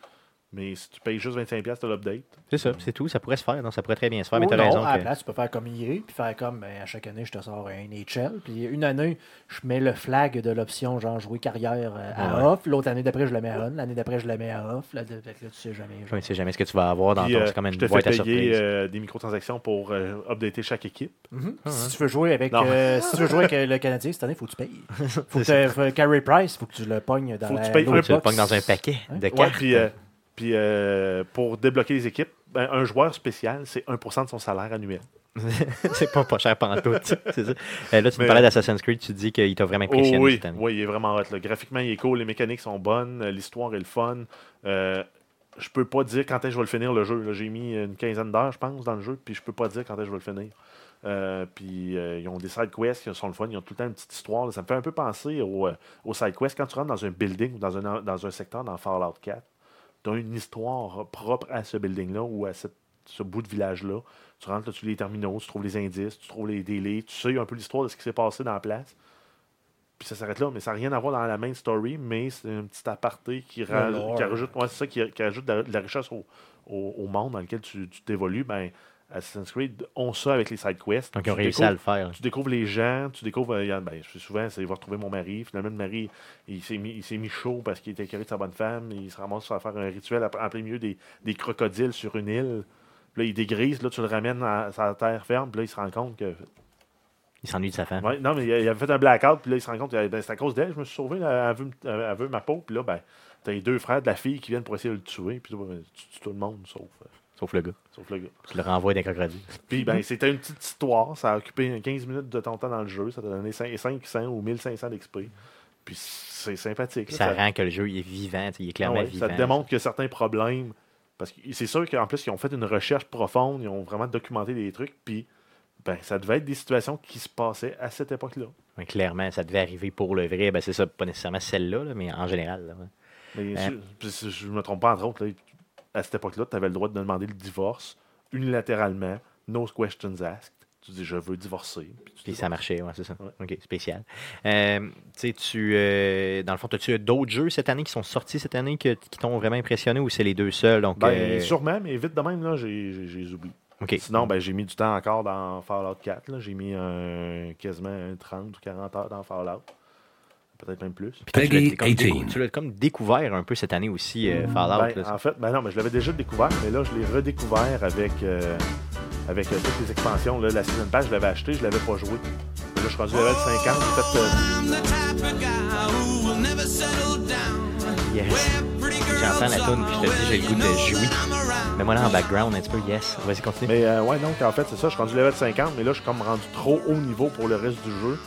Mais si tu payes juste 25$, tu as l'update. C'est ça, c'est tout. Ça pourrait se faire. Non, ça pourrait très bien se faire. Ou mais t'as non, raison. à la que- place, tu peux faire comme IE, puis faire comme ben, à chaque année, je te sors un NHL. Puis une année, je mets le flag de l'option genre jouer carrière euh, à Ouais. off. L'autre année d'après, je le mets à on. L'année d'après, je le mets à off. Là, de- tu sais jamais. genre. Je ne sais jamais ce que tu vas avoir dans Puis, ton. euh, C'est comme une je te fais boîte à payer euh, des microtransactions pour euh, updater chaque équipe. Mhm. Si tu veux jouer avec euh, si tu veux jouer avec euh, le Canadien cette année, faut que tu payes. Faut que tu faut- Carey Price, faut que tu le pognes dans Faut que la tu payes un Tu le box. pognes dans un paquet de cartes. Puis euh, pour débloquer les équipes, ben, un joueur spécial, c'est 1% de son salaire annuel. c'est pas, pas cher pendant tout. c'est ça. Euh, là, tu me parlais d'Assassin's Creed, tu dis qu'il t'a vraiment Oh, impressionné oui, cette année. oui, il est vraiment hot. là. Graphiquement, il est cool, les mécaniques sont bonnes, euh, l'histoire est le fun. Euh, je peux pas dire quand est-ce que je vais le finir le jeu. J'ai mis une quinzaine d'heures, je pense, dans le jeu, puis je peux pas dire quand est-ce que je vais le finir. Euh, puis euh, ils ont des side quests qui sont le fun, ils ont tout le temps une petite histoire. là. Ça me fait un peu penser au, aux side quests. Quand tu rentres dans un building ou dans un, dans un secteur dans Fallout 4, tu as une histoire propre à ce building-là ou à cette- ce bout de village-là. Tu rentres tu les terminaux, tu trouves les indices, tu trouves les délais, tu sais un peu l'histoire de ce qui s'est passé dans la place. Puis ça s'arrête là, mais ça n'a rien à voir dans la main story, mais c'est un petit aparté qui, ra- lore. qui rajoute, ouais, ça, qui, qui rajoute de la, de la richesse au, au- au monde dans lequel tu tu t'évolues. Ben, Assassin's Creed ont ça avec les side quests. Donc, ils ont Tu réussi à découvres- le faire. tu découvres les gens, tu découvres. euh, y a- ben, je fais souvent, c'est va retrouver mon mari. Finalement, le mari, il s'est mis, chaud parce qu'il était écœuré de sa bonne femme. Il se ramasse à faire un rituel en plein milieu des, des crocodiles sur une île. Puis là, il dégrise, là, tu le ramènes à, sa terre ferme. Puis là, il se rend compte que. Il s'ennuie de sa femme. Ouais, non, mais il avait fait un blackout. Puis là, il se rend compte que ben, c'est à cause d'elle, je me suis sauvé. là, elle, veut, me- elle veut ma peau. Puis là, ben, t'as les deux frères de la fille qui viennent pour essayer de le tuer. Puis ben, tu tues tout le monde, sauf, euh, Sauf le gars. sauf le gars. Tu le renvoies d'un crocodile. Puis ben, c'était une petite histoire. Ça a occupé 15 minutes de ton temps dans le jeu. Ça t'a donné 5- 500 ou 1500 d'XP. Puis c'est sympathique. Puis ça Ça- rend que le jeu il est vivant. Il est ah clairement ouais, vivant. ça démontre que certains problèmes. Parce que c'est sûr qu'en plus, ils ont fait une recherche profonde. Ils ont vraiment documenté des trucs. Puis ben, ça devait être des situations qui se passaient à cette époque-là. Clairement, ça devait arriver pour le vrai. Ben, c'est ça, pas nécessairement celle-là, là, mais en général. là, ouais. Mais je- si je ne me trompe pas, entre autres, là, à cette époque-là, tu avais le droit de demander le divorce unilatéralement, no questions asked. Tu dis je veux divorcer. Puis tu Puis divorces. ça marchait, ouais, c'est ça. Ouais. OK, spécial. Euh, tu sais, tu, euh, dans le fond, as-tu d'autres jeux cette année qui sont sortis cette année que- qui t'ont vraiment impressionné ou c'est les deux seuls? Donc, Ben, euh, sûrement, mais vite de même, là, j'ai j'ai- oublié. OK. Sinon, ben, j'ai mis du temps encore dans Fallout 4. là. J'ai mis un, quasiment un 30 ou 40 heures dans Fallout. Peut-être même plus. Puis tu l'as- Peggy comme décou- 18. Tu l'as comme découvert un peu cette année aussi, euh, Fallout. Ben, là. en fait, ben non, mais je l'avais déjà découvert, mais là, je l'ai redécouvert avec, euh, avec euh, toutes les expansions. Là, la Season Pass, je l'avais acheté, je l'avais pas joué. Là, je suis rendu level 50. J'ai fait, euh, Yes. J'entends la tune puis je te dis, j'ai le goût de jouer. Mets-moi là en background un petit peu, yes. Vas-y, continue. Mais euh, ouais, donc en fait, c'est ça, je suis rendu level 50, mais là, je suis comme rendu trop haut niveau pour le reste du jeu.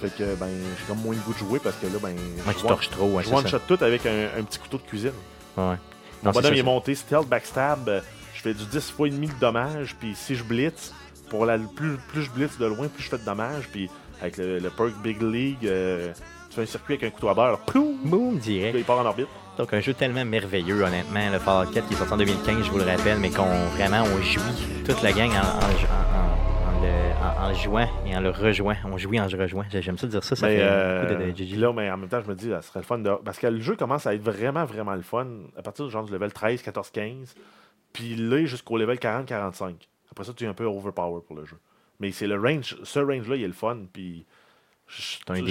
Fait que, ben, j'ai comme moins le goût de jouer parce que là, ben, je tu one- torches trop, ouais, je one-shot tout avec un, un petit couteau de cuisine. Ouais. Mon bonhomme est c'est- monté stealth, backstab, je fais du 10 fois et demi de dommage, puis si je blitz, pour la, plus, plus je blitz de loin, plus je fais de dommage, puis avec le, le perk Big League, euh, tu fais un circuit avec un couteau à beurre, ploum, Boom, puis direct. là, il part en orbite. Donc, un jeu tellement merveilleux, honnêtement. Le Fallout 4 qui est sorti en 2015, je vous le rappelle, mais qu'on vraiment on jouit toute la gang en, en, en- en le, en- jouant et en le rejoint. On jouit en le rejoint. J'aime ça dire ça. Ça Mais, fait euh, de, de GG. là, mais en même temps, je me dis, ça serait le fun de. Parce que le jeu commence à être vraiment, vraiment le fun à partir du genre du level 13, 14, 15. Puis là, jusqu'au level 40, 45. Après ça, tu es un peu overpower pour le jeu. Mais c'est le range, ce range-là, il est le fun. Puis je,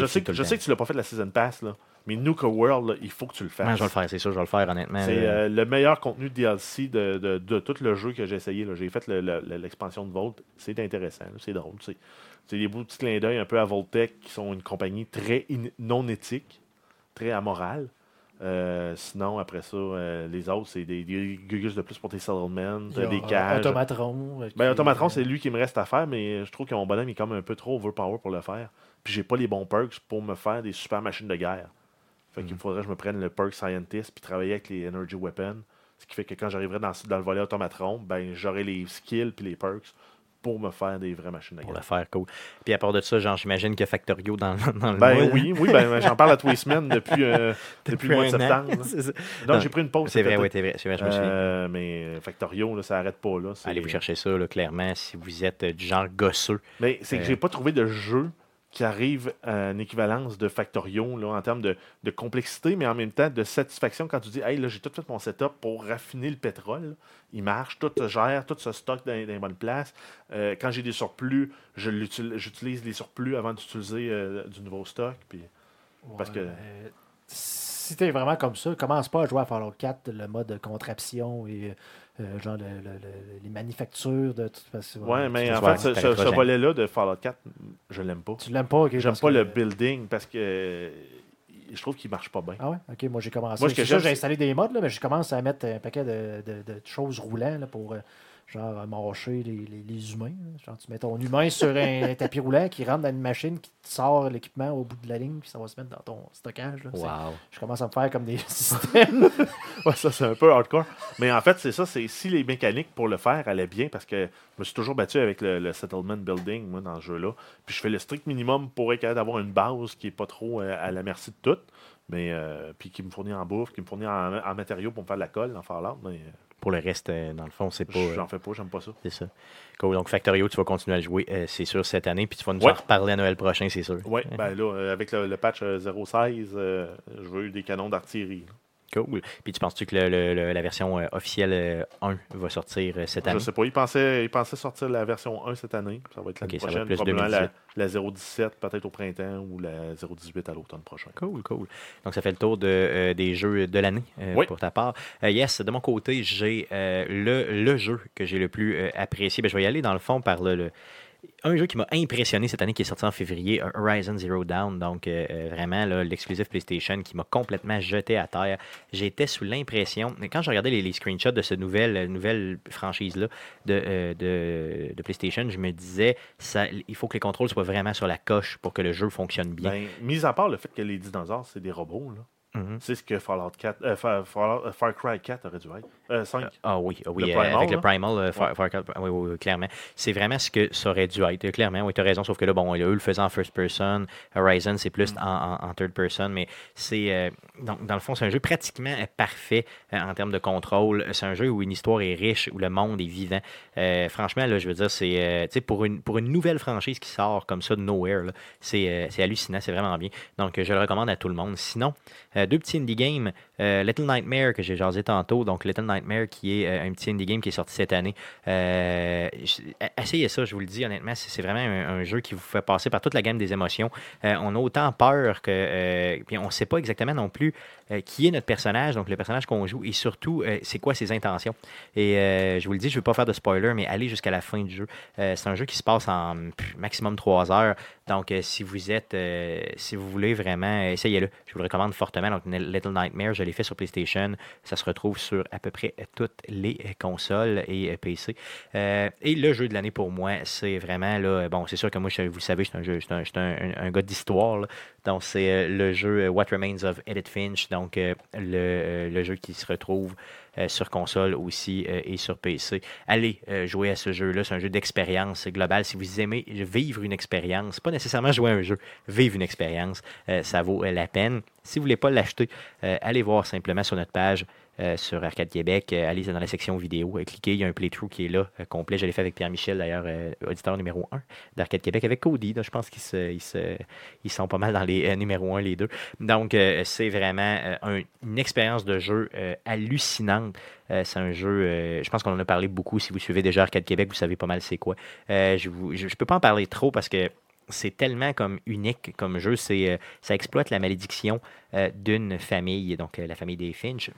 sais, je sais que tu l'as pas fait la Season Pass, là. Mais Nuka World, là, il faut que tu le fasses. Ouais, je vais le faire, c'est sûr, je vais le faire, honnêtement. C'est euh, le meilleur contenu de DLC de, de- de tout le jeu que j'ai essayé. J'ai fait le- le- le- l'expansion de Volt. C'est intéressant. C'est drôle. C'est c'est des beaux petits clins d'œil un peu à Voltec qui sont une compagnie très non éthique, très amorale. Euh, sinon, après ça, euh, les autres, c'est des, des gugus de plus pour tes settlements, des cages. Automatron. Ben, Automatron, c'est lui qui me reste à faire, mais je trouve que mon bonhomme est comme un peu trop overpower pour le faire. Puis j'ai pas les bons perks pour me faire des super machines de guerre. Fait Mm. faudrait que je me prenne le perk Scientist puis travailler avec les Energy Weapons. Ce qui fait que quand j'arriverai dans, dans le volet Automatron, ben j'aurai les skills puis les perks pour me faire des vraies machines Pour guerre. le faire, cool. Puis à part de ça, genre, j'imagine que Factorio dans, dans le Ben oui, oui, ben j'en parle à tous les semaines depuis, euh, depuis, le mois de septembre. Donc j'ai pris une pause. C'est vrai, oui, c'est vrai, c'est vrai, je me souviens. Euh, mais Factorio, là, ça arrête pas là. Allez vous chercher ça, là, clairement, si vous êtes euh, du genre gosseux. Mais c'est que Euh. j'ai pas trouvé de jeu qui arrive à une équivalence de Factorio là, en termes de, de complexité, mais en même temps de satisfaction quand tu dis Hey, là, j'ai tout fait mon setup pour raffiner le pétrole. Il marche, tout se gère, tout se stocke dans, dans les bonnes places. Euh, quand j'ai des surplus, j'utilise les surplus avant d'utiliser euh, du nouveau stock. Puis... parce que- euh, si t'es vraiment comme ça, commence pas à jouer à Fallout 4, le mode contraption et euh, genre le- le- le- les manufactures de toute façon. Ouais, mais en fait, ce, volet-là de Fallout 4, je l'aime pas. Tu l'aimes pas, ok? J'aime pas que- le building parce que euh, je trouve qu'il marche pas bien. Ah ouais? Ok, moi j'ai commencé. Moi, j'ai installé des modes, là, mais je commence à mettre un paquet de, de- de choses roulant là, pour euh, genre à mâcher les, les- les humains. là. Genre, tu mets ton humain sur un, tapis roulant qui rentre dans une machine qui te sort l'équipement au bout de la ligne, puis ça va se mettre dans ton stockage. là. Wow. Je commence à me faire comme des systèmes. Ouais, ça, c'est un peu hardcore. Mais en fait, c'est ça. C'est si les mécaniques pour le faire allaient bien, parce que je me suis toujours battu avec le, le settlement building, moi, dans ce jeu-là. Puis je fais le strict minimum pour être capable d'avoir une base qui est pas trop euh, à la merci de tout. Mais, euh, puis qui me fournit en bouffe, qui me fournit en, en matériaux pour me faire de la colle, en Fallout. Mais euh, Pour le reste, euh, dans le fond, c'est pas. euh, j'en fais pas, j'aime pas ça. C'est ça. Cool. Donc, Factorio, tu vas continuer à le jouer, euh, c'est sûr, cette année. Puis tu vas nous Ouais. en reparler à Noël prochain, c'est sûr. Ouais, ben là, euh, avec le, le patch euh, 0.16, euh, je veux des canons d'artillerie. Cool. Puis tu penses-tu que le- le- le- la version euh, officielle euh, 1 va sortir euh, cette Je année? sais pas, ils pensaient, ils pensaient sortir la version 1 cette année. Ça va être l'année Ok, ça va prochaine. être plus probablement la, 2018. la 0.17 peut-être au printemps ou la 0.18 à l'automne prochain. Cool, cool. Donc, ça fait le tour de, euh, des jeux de l'année euh, Oui. pour ta part. Euh, yes, de mon côté, j'ai euh, le, jeu que j'ai le plus euh, apprécié. Ben, je vais y aller dans le fond par le. Un jeu qui m'a impressionné cette année, qui est sorti en février, Horizon Zero Dawn. Donc, euh, euh, vraiment, l'exclusif PlayStation qui m'a complètement jeté à terre. J'étais sous l'impression, quand je regardais les, les screenshots de cette nouvelle, euh, nouvelle franchise-là de, euh, de, de PlayStation, je me disais, ça, il faut que les contrôles soient vraiment sur la coche pour que le jeu fonctionne bien. Ben, mis à part le fait que les dinosaures, c'est des robots, là. Mhm. C'est ce que Fallout 4, euh, Fa- Fallout- euh, Far Cry 4 aurait dû être. Euh, 5. Ah oui, ah oui Le euh, Primal, avec le là? Primal, euh, Far- Ouais. Far Cry, oui, oui, oui, clairement. C'est vraiment ce que ça aurait dû être, clairement. Oui, tu as raison, sauf que là, bon, eux le faisaient en first person. Horizon, c'est Mm. plus en, en- en third person, mais c'est. euh, donc, dans le fond, c'est un jeu pratiquement parfait en termes de contrôle. C'est un jeu où une histoire est riche, où le monde est vivant. Franchement, là, je veux dire, c'est. tu sais, pour une, pour une nouvelle franchise qui sort comme ça de nowhere, là, c'est hallucinant, c'est vraiment bien. Donc, je le recommande à tout le monde. Sinon, deux petits indie games. Little Nightmare que j'ai jasé tantôt. Donc, Little Nightmare qui est euh, un petit indie game qui est sorti cette année. Euh, essayez ça, je vous le dis honnêtement. C'est vraiment un, jeu qui vous fait passer par toute la gamme des émotions. Euh, on a autant peur que. puis on ne sait pas exactement non plus euh, qui est notre personnage, donc le personnage qu'on joue, et surtout, euh, c'est quoi ses intentions. Et euh, je vous le dis, je ne veux pas faire de spoiler, mais allez jusqu'à la fin du jeu. C'est un jeu qui se passe en maximum 3 heures. Donc, si vous êtes, si vous voulez vraiment, essayez-le. Je vous le recommande fortement. Donc, Little Nightmare, je l'ai fait sur PlayStation. Ça se retrouve sur à peu près toutes les consoles et PC. Et le jeu de l'année pour moi, c'est vraiment là. Bon, c'est sûr que moi, vous le savez, je suis un, gars d'histoire. Donc, c'est le jeu What Remains of Edith Finch. Donc, euh, le, euh, le jeu qui se retrouve euh, sur console aussi et sur PC. Allez jouer à ce jeu-là. C'est un jeu d'expérience globale. Si vous aimez vivre une expérience, pas nécessairement jouer à un jeu, vivre une expérience, ça vaut la peine. Si vous ne voulez pas l'acheter, allez voir simplement sur notre page sur Arcade Québec. Euh, allez dans la section vidéo, euh, cliquez, il y a un playthrough qui est là, euh, complet. Je l'ai fait avec Pierre-Michel, d'ailleurs, euh, auditeur numéro 1 d'Arcade Québec, avec Cody. là, je pense qu'ils sont pas mal dans les euh, numéros 1, les deux. Donc, euh, c'est vraiment euh, un- une expérience de jeu euh, hallucinante. Euh, c'est un jeu, euh, je pense qu'on en a parlé beaucoup. Si vous suivez déjà Arcade Québec, vous savez pas mal c'est quoi. Euh, je ne peux pas en parler trop parce que c'est tellement comme unique comme jeu. Euh, ça exploite la malédiction euh, d'une famille, donc euh, la famille des Finch.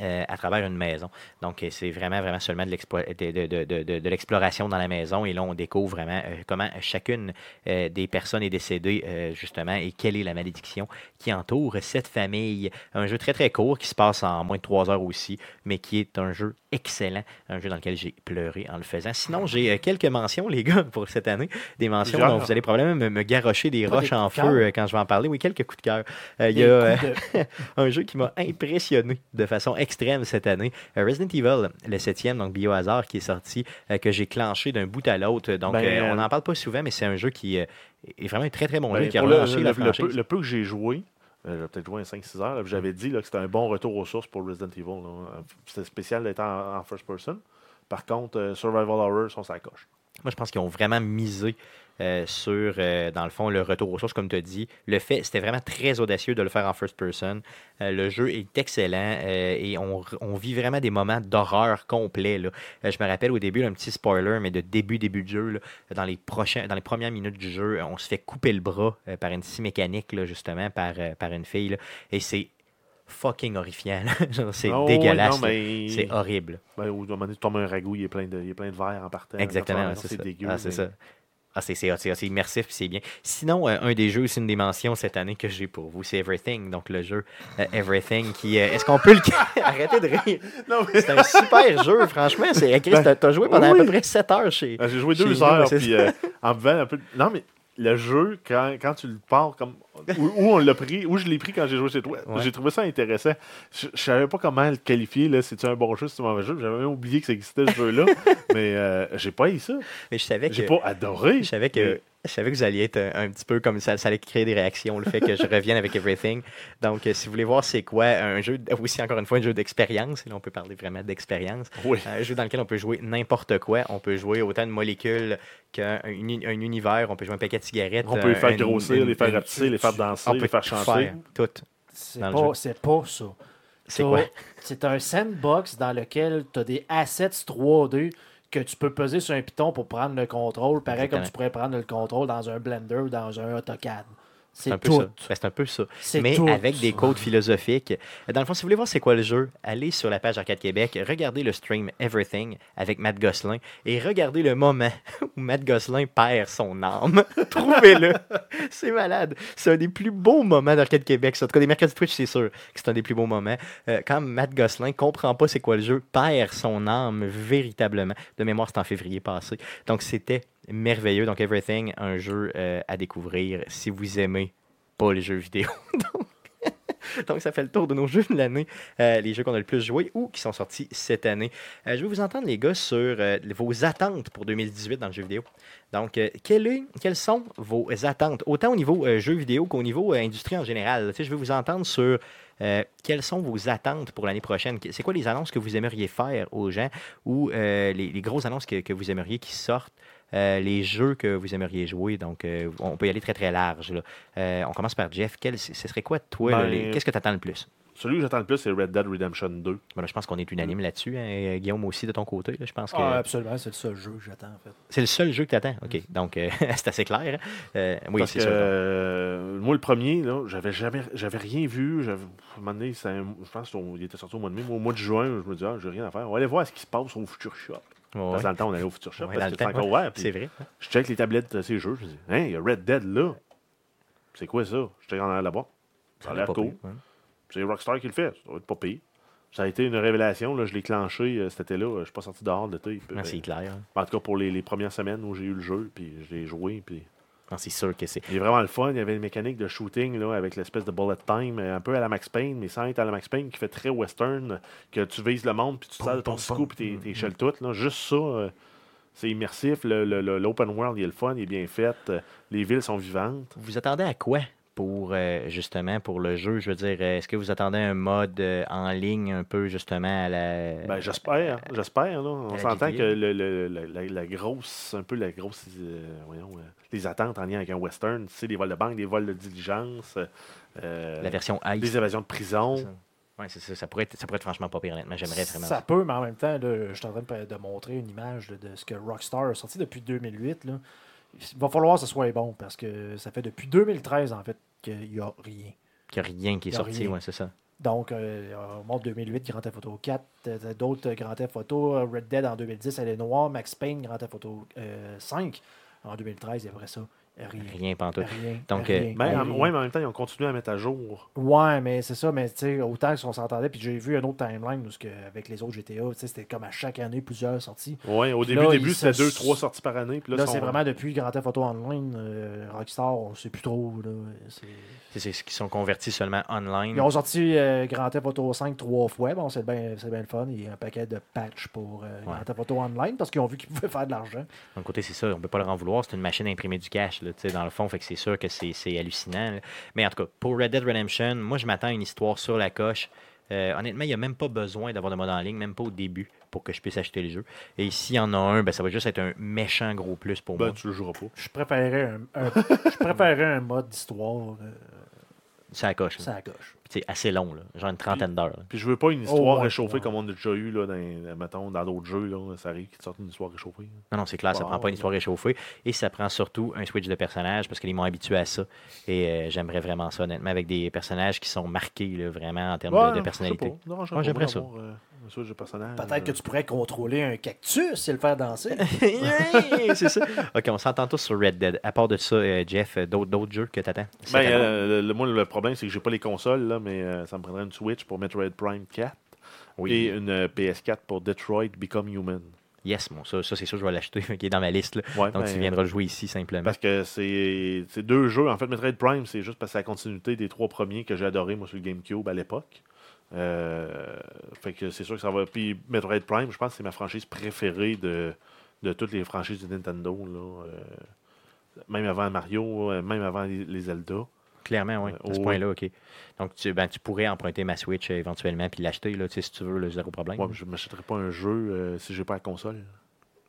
Euh, à travers une maison. Donc, euh, c'est vraiment, vraiment seulement de, l'explo- de, de- de- de- de- de l'exploration dans la maison. Et là, on découvre vraiment euh, comment chacune euh, des personnes est décédée, euh, justement, et quelle est la malédiction qui entoure cette famille. Un jeu très, très court qui se passe en moins de trois heures aussi, mais qui est un jeu excellent. Un jeu dans lequel j'ai pleuré en le faisant. Sinon, j'ai euh, quelques mentions, les gars, pour cette année. Des mentions dont vous allez probablement me, me garrocher des Pas roches des en feu euh, quand je vais en parler. Oui, quelques coups de cœur. Euh, Il y a euh, un jeu qui m'a impressionné de façon extrême cette année. Euh, Resident Evil, le septième, donc Biohazard, qui est sorti, euh, que j'ai clanché d'un bout à l'autre. Donc, Ben, euh, on n'en parle pas souvent, mais c'est un jeu qui est vraiment un très, très bon Ben, jeu qui a le, relancé le- la le peu, franchise. le peu que j'ai joué, j'ai peut-être joué un 5-6 heures, j'avais dit là, que c'était un bon retour aux sources pour Resident Evil. C'était spécial d'être en, en first person. Par contre, euh, Survival Horror, sont sa coche. Moi, je pense qu'ils ont vraiment misé euh, sur, euh, dans le fond, le retour aux sources, comme tu as dit. Le fait, c'était vraiment très audacieux de le faire en first person. Euh, le jeu est excellent et on, on vit vraiment des moments d'horreur complets. là. Je me rappelle au début, là, un petit spoiler, mais de début, début de jeu, là, dans, les prochains, dans les premières minutes du jeu, on se fait couper le bras par une scie mécanique, là, justement, par, par une fille. là. et c'est fucking horrifiant. c'est Oh, oui, dégueulasse. mais- C'est horrible. Ben, un moment donné, tu tombes un ragoût, il y a plein de, il y a plein de verre en partant. Exactement, c'est ça. Ah, c'est ça. Ah, c'est c'est immersif, c'est bien. Sinon, euh, un des jeux, c'est une des mentions cette année que j'ai pour vous, c'est Everything. Donc, le jeu euh, Everything qui. euh, Est-ce qu'on peut le. Arrêtez de rire. Mais- C'est un super jeu, franchement. C'est Chris, Ben, t'as- joué pendant à peu près 7 heures chez. Ben, J'ai joué Chez deux nous, heures, c'est puis euh, en buvant un peu. Non, mais le jeu, quand, quand tu le pars, comme où, où on l'a pris, où je l'ai pris quand j'ai joué chez toi, Ouais. j'ai trouvé ça intéressant. Je, je savais pas comment le qualifier, là, si c'est un bon jeu, si c'est un mauvais jeu? J'avais même oublié que ça existait ce jeu-là. mais euh, j'ai pas eu ça. Mais je savais que. J'ai pas adoré. Je savais que. Mais- Je savais que vous alliez être un, un petit peu comme ça, ça allait créer des réactions, le fait que je revienne avec Everything. Donc, euh, si vous voulez voir c'est quoi un jeu, aussi encore une fois, un jeu d'expérience, là on peut parler vraiment d'expérience, Oui. un jeu dans lequel on peut jouer n'importe quoi. On peut jouer autant de molécules qu'un uni- un univers, on peut jouer un paquet de cigarettes. On peut les faire un- grossir, les faire rapetisser, les faire danser, on les peut faire tout chanter. faire, tout. C'est pas, c'est pas ça. C'est quoi? C'est un sandbox dans lequel tu as des assets 3D que tu peux peser sur un piton pour prendre le contrôle, pareil comme tu pourrais prendre le contrôle dans un Blender ou dans un AutoCAD. C'est C'est un peu ça. Ben, c'est un peu ça. C'est Mais tout. avec des codes philosophiques. Dans le fond, si vous voulez voir c'est quoi le jeu, allez sur la page Arcade Québec, regardez le stream Everything avec Matt Gosselin et regardez le moment où Matt Gosselin perd son âme. Trouvez-le. c'est malade. C'est un des plus beaux moments d'Arcade Québec. En tout cas, des mercredis Twitch, c'est sûr que c'est un des plus beaux moments. Euh, quand Matt Gosselin comprend pas c'est quoi le jeu, perd son âme véritablement. De mémoire, c'était en février passé. Donc, c'était merveilleux. Donc, Everything, un jeu euh, à découvrir si vous aimez pas les jeux vidéo. Donc, ça fait le tour de nos jeux de l'année, euh, les jeux qu'on a le plus joués ou qui sont sortis cette année. Euh, je vais vous entendre, les gars, sur vos attentes pour 2018 dans le jeu vidéo. Donc, quelles sont vos attentes, autant au niveau jeux vidéo qu'au niveau industrie en général? Je vais vous entendre sur quelles sont vos attentes pour l'année prochaine? C'est quoi les annonces que vous aimeriez faire aux gens ou les, les grosses annonces que, que vous aimeriez qui sortent? Euh, les jeux que vous aimeriez jouer. Donc, euh, on peut y aller très, très large. là. Euh, on commence par Jeff. Quel, ce serait quoi, toi, là, Ben, les- qu'est-ce que tu attends le plus? Celui que j'attends le plus, c'est Red Dead Redemption 2. Ben là, je pense qu'on est unanime là-dessus. hein, Guillaume aussi, de ton côté. là, je pense que Ah, absolument, c'est le seul jeu que j'attends en fait. c'est le seul jeu que tu attends. OK. Donc, euh, c'est assez clair. hein. Euh, oui, Parce c'est que sûr. euh, moi, le premier, là, j'avais jamais j'avais rien vu. J'avais, à un moment donné, c'est un- je pense qu'il était sorti au mois de mai. Moi, Au mois de juin, je me disais, ah, j'ai rien à faire. On va aller voir ce qui se passe au Future Shop. Parce que dans le temps, on allait au Future Shop. Ouais, parce que c'est temps, encore ouais. ouvert. puis c'est vrai. Je check les tablettes de ces jeux. Je me dis, hein, il y a Red Dead là. C'est quoi ça? J'étais en arrière là-bas. Ça a l'air Pas cool. pire, ouais. C'est Rockstar qui le fait. Ça doit être pas pire. Ça a été une révélation. Là, je l'ai clenché euh, cet été-là. Je suis pas sorti dehors de l'été. Non, c'est clair. hein. En tout cas, pour les, les premières semaines où j'ai eu le jeu, puis je l'ai joué. Puis c'est sûr que c'est. il est vraiment le fun. Il y avait une mécanique de shooting là, avec l'espèce de bullet time, euh, un peu à la Max Payne, mais sans être à la Max Payne, qui fait très western, que tu vises le monde, puis tu sales ton scoop, puis t'es- t'es shell tout. Là. Juste ça, euh, c'est immersif. Le- le- le- L'open world, il est le fun, il est bien fait. euh, Les villes sont vivantes. Vous attendez à quoi? Pour euh, justement pour le jeu? Je veux dire, euh, est-ce que vous attendez un mode euh, en ligne un peu justement à la. Ben, j'espère, j'espère. Là. On s'entend que le, le- la, la- la grosse, un peu la grosse, euh, voyons, euh, les attentes en lien avec un western, c'est des vols de banque, des vols de diligence, euh, la version Ice. des évasions de prison. Oui, c'est ça. Ça pourrait, être, ça pourrait être franchement pas pire, honnêtement. J'aimerais vraiment Ça ça. peut, mais en même temps, là, je suis en train de, de montrer une image là, de ce que Rockstar a sorti depuis 2008. Là. Il va falloir que ce soit bon parce que ça fait depuis 2013 en fait qu'il n'y a rien. Qu'il n'y a rien qui est sorti, ouais, c'est ça. Donc, euh, on monte 2008, Grand Theft Auto 4, euh, d'autres euh, Grand Theft Auto, euh, Red Dead en 2010, Elle est noire, Max Payne, Grand Theft Auto euh, 5 en 2013, et après ça, rien. Rien pantoute. Rien. Donc, rien, Ben, en, rien. ouais, mais en même temps, ils ont continué à mettre à jour. Ouais, mais c'est ça, mais tu sais, autant qu'on s'entendait, puis j'ai vu un autre timeline où que, avec les autres GTA, tu sais, c'était comme à chaque année plusieurs sorties. Ouais, au début, là, début c'était deux, trois sorties par année. Puis là, Là, sont- c'est vraiment depuis Grand Theft Auto Online, euh, Rockstar, on sait plus trop. Là, c'est- ce qui sont convertis seulement online. Ils ont sorti euh, Grand Theft Auto 5 trois fois. Bon, c'est bien c'est bien le fun. Il y a un paquet de patchs pour euh, Grand Theft Auto Online parce qu'ils ont vu qu'ils pouvaient faire de l'argent. D'un côté, c'est ça, on peut pas leur en vouloir. C'est une machine à imprimer du cash, là, dans le fond. Fait que c'est sûr que c'est c'est hallucinant. là. Mais en tout cas, pour Red Dead Redemption, moi, je m'attends à une histoire sur la coche. Euh, honnêtement, il n'y a même pas besoin d'avoir de mode en ligne, même pas au début, pour que je puisse acheter le jeu. Et s'il y en a un, ben, ça va juste être un méchant gros plus pour Ben, moi. tu le joueras pas. Je préférais un, un- je préférais un mode d'histoire. euh, Ça la coche. là. ça c'est assez long, là, genre une trentaine d'heures. Puis je veux pas une histoire Oh, ouais, réchauffée ouais. comme on a déjà eu là, dans, mettons, dans d'autres jeux. Là, ça arrive qu'ils te sortent une histoire réchauffée. Non, non, c'est clair, ça Wow. prend pas une histoire réchauffée. Et ça prend surtout un switch de personnage parce qu'ils m'ont habitué à ça. Et euh, j'aimerais vraiment ça, honnêtement, avec des personnages qui sont marqués, là, vraiment, en termes de- personnalité. Moi, j'aimerais ça. euh, un switch de personnage. Peut-être que tu pourrais contrôler un cactus et le faire danser. C'est ça. Ok, on s'entend tous sur Red Dead. À part de ça, euh, Jeff, euh, d'autres d'autres jeux que t'attends? Cette Ben, euh, le, le- moi, le problème, c'est que j'ai pas les consoles, là, mais euh, ça me prendrait une Switch pour Metroid Prime 4 Oui. et une euh, PS4 pour Detroit Become Human. Yes, bon, ça, ça c'est sûr, je vais l'acheter, qui est dans ma liste. là. Ouais, Donc, ben, tu viendras le jouer ici simplement. Parce que c'est c'est deux jeux. En fait, Metroid Prime, c'est juste parce que c'est la continuité des trois premiers que j'ai adoré, moi, sur le GameCube à l'époque. Euh, fait que c'est sûr que ça va. Puis Metroid Prime, je pense que c'est ma franchise préférée de, de toutes les franchises de Nintendo. Là. Euh, même avant Mario, euh, même avant les, Zelda. Clairement, oui, Euh, à ce oh, point-là, ok. Donc, tu, ben, tu pourrais emprunter ma Switch euh, éventuellement puis l'acheter, là, si tu veux, le zéro problème. Ouais, je ne m'achèterai pas un jeu euh, si j'ai pas la console.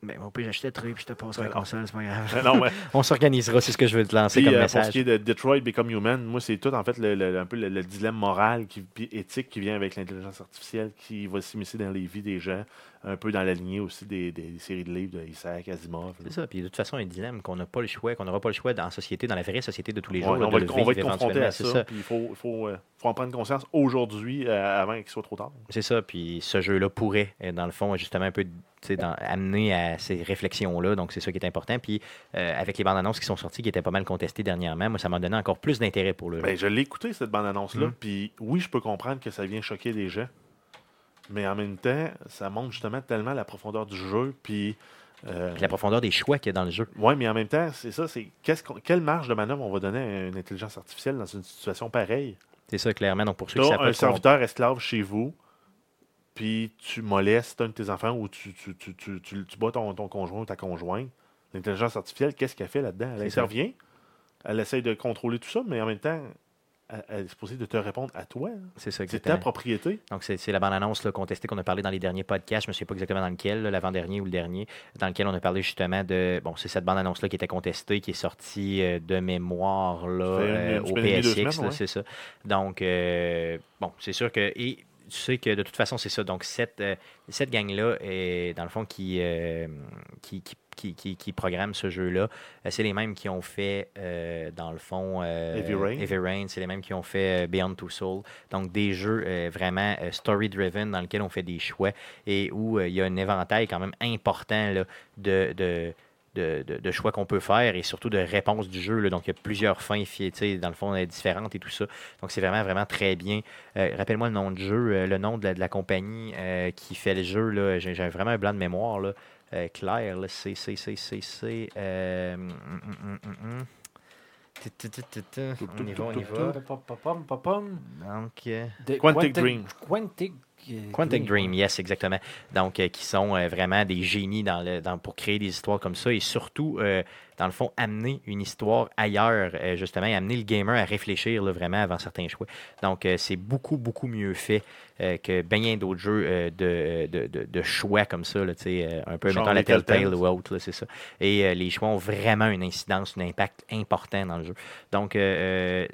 Ben, on peut l'acheter très puis je te passerai la console, c'est pas grave. Euh, non, ouais. On s'organisera, c'est ce que je veux te lancer Puis, comme euh, pour ce message. qui est de Detroit Become Human, moi, c'est tout en fait le, le- un peu le, le dilemme moral qui, puis éthique qui vient avec l'intelligence artificielle qui va s'immiscer dans les vies des gens, un peu dans la lignée aussi des, des séries de livres de Isaac Asimov. C'est ça. Puis de toute façon, un dilemme qu'on n'a pas le choix, qu'on n'aura pas le choix dans la société, dans la vraie société de tous les jours. on, va le on va être confronté à c'est ça, puis il faut, faut, euh, faut en prendre conscience aujourd'hui euh, avant qu'il soit trop tard. C'est ça. Puis ce jeu-là pourrait, euh, dans le fond, justement un peu dans- amener à ces réflexions-là. Donc c'est ça qui est important. Puis euh, avec les bandes annonces qui sont sorties, qui étaient pas mal contestées dernièrement, moi, ça m'a donné encore plus d'intérêt pour le jeu. Ben, je l'ai écouté, cette bande-annonce-là, Mm. puis oui, je peux comprendre que ça vient choquer les gens, mais en même temps, ça montre justement tellement la profondeur du jeu, puis... euh, la profondeur des choix qu'il y a dans le jeu. Oui, mais en même temps, c'est ça, c'est quelle marge de manœuvre on va donner à une intelligence artificielle dans une situation pareille? C'est ça, clairement. Donc pour ceux qui un serviteur esclave chez vous, puis tu molestes un de tes enfants ou tu, tu, tu, tu, tu- bats ton, ton conjoint ou ta conjointe. L'intelligence artificielle, qu'est-ce qu'elle fait là-dedans? Elle ça. intervient, elle essaye de contrôler tout ça, mais en même temps, elle, est supposée de te répondre à toi. hein. C'est ça, C'est ta propriété. Donc, c'est c'est la bande-annonce contestée qu'on a parlé dans les derniers podcasts. Je ne me souviens pas exactement dans lequel, l'avant-dernier ou le dernier, dans lequel on a parlé justement de. Bon, c'est cette bande-annonce-là qui était contestée, qui est sortie euh, de mémoire là, euh, au PSX. ouais. C'est ça. Donc, euh, bon, c'est sûr que. Et tu sais que de toute façon, c'est ça. Donc, cette, cette gang-là, est, dans le fond, qui, qui, qui, qui, qui- qui programme ce jeu-là, euh, c'est les mêmes qui ont fait, euh, dans le fond, euh, Heavy Rain. Rain, c'est les mêmes qui ont fait euh, Beyond Two Souls. Donc, des jeux euh, vraiment story-driven dans lesquels on fait des choix et où il y a un éventail quand même important là, de, de, de, de- de choix qu'on peut faire et surtout de réponses du jeu. là. Donc, il y a plusieurs fins, dans le fond, différentes et tout ça. Donc, c'est vraiment, vraiment très bien. Euh, Rappelle-moi le nom du jeu, euh, le nom de la, de la compagnie euh, qui fait le jeu. j'ai vraiment un blanc de mémoire. Là. Euh, Claire, là, c'est. c'est- euh, hum, hum, hum, hum, hum. On y va, on y va. Donc, euh, Quantic Dream. Quantic, euh, Quantic Dream, yes, exactement. Donc, euh, qui sont euh, vraiment des génies dans le, dans, pour créer des histoires comme ça et surtout, euh, dans le fond, amener une histoire ailleurs, euh, justement, et amener le gamer à réfléchir là, vraiment avant certains choix. Donc, euh, c'est beaucoup, beaucoup mieux fait euh, que bien d'autres jeux euh, de, de, de- de choix comme ça, là, euh, un peu, Genre mettons, la Telltale. Ou autre, c'est ça. Et euh, les choix ont vraiment une incidence, un impact important dans le jeu. Donc, euh, euh,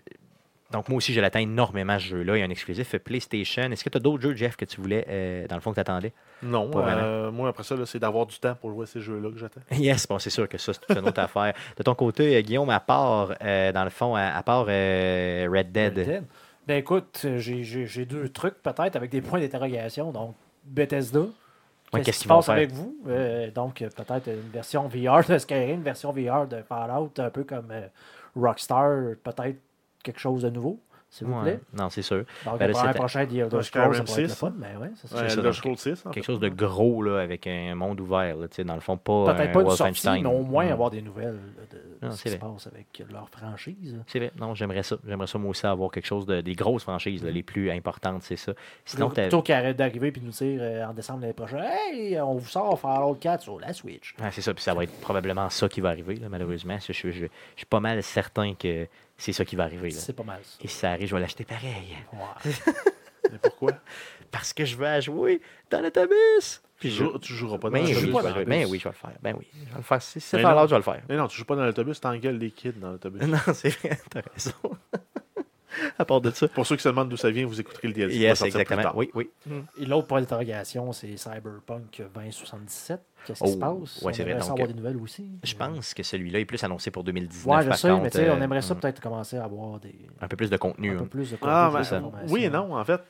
donc, moi aussi, je l'attends énormément ce jeu-là. Il y a un exclusif PlayStation. Est-ce que tu as d'autres jeux, Jeff, que tu voulais, euh, dans le fond, que tu attendais Non, euh, moi, après ça, c'est d'avoir du temps pour jouer à ces jeux-là que j'attends. Yes, bon, c'est sûr que ça, c'est toute une autre affaire. De ton côté, euh, Guillaume, à part, euh, dans le fond, à, à part euh, Red Dead, Red Dead? Ben écoute, j'ai- deux trucs peut-être avec des points d'interrogation. Donc, Bethesda. Ouais, Qu'est-ce qui se passe faire? avec vous? Euh, donc, peut-être une version VR de Skyrim, une version VR de Fallout, un peu comme euh, Rockstar, peut-être quelque chose de nouveau, s'il vous Ouais. plaît. Non, c'est sûr. Donc, Ben c'était- prochain The Elder Scrolls, ça Skyrim pourrait être le 6, fun, mais ouais, c'est ça. Ouais, ça, Elder donc, Scrolls 6. en Quelque fait. chose de gros, là, avec un monde ouvert, là, tu sais, dans le fond, pas Peut-être un pas une sortie, mais au moins Non. avoir des nouvelles de Non, ce qui se passe avec leur franchise. C'est vrai, non, j'aimerais ça. J'aimerais ça, moi aussi, avoir quelque chose de, des grosses franchises, là, les plus importantes, c'est ça. Sinon, Plutôt t'as- plutôt qu'arrête d'arriver et nous dire euh, en décembre l'année prochaine Hey, on vous sort Fallout 4 sur la Switch. Ah, c'est ça, puis ça va être probablement ça qui va arriver, là, malheureusement. Je, je- je- je suis pas mal certain que c'est ça qui va arriver. là. C'est pas mal ça. Et si ça arrive, je vais l'acheter pareil. Mais pourquoi? Parce que je veux à jouer dans l'autobus. tu, Puis je... joues- tu joueras pas dans l'autobus. pas vais l'autobus. Ben oui, je vais le faire. Ben oui, je vais le faire. Si c'est Mais non. je vais le faire. Mais non, tu joues pas dans l'autobus, t'engueules des kids dans l'autobus. Non, c'est vrai, t'as raison. à part de ça. Pour ceux qui se demandent d'où ça vient, vous écouterez le DLC. qui va Yes, sortir plus exactement. tard. Oui, oui. Et l'autre point d'interrogation, c'est Cyberpunk 2077. Qu'est-ce qui Oh, se passe? ouais, c'est On aimerait savoir des nouvelles aussi. Je pense que celui-là est plus annoncé pour 2019. Ouais, je par sais, contre, mais tu sais, on euh, aimerait ça mm, peut-être commencer à avoir des, un peu plus de contenu. un peu hein. plus de Ah, contenu, d'informations. oui et non, en fait.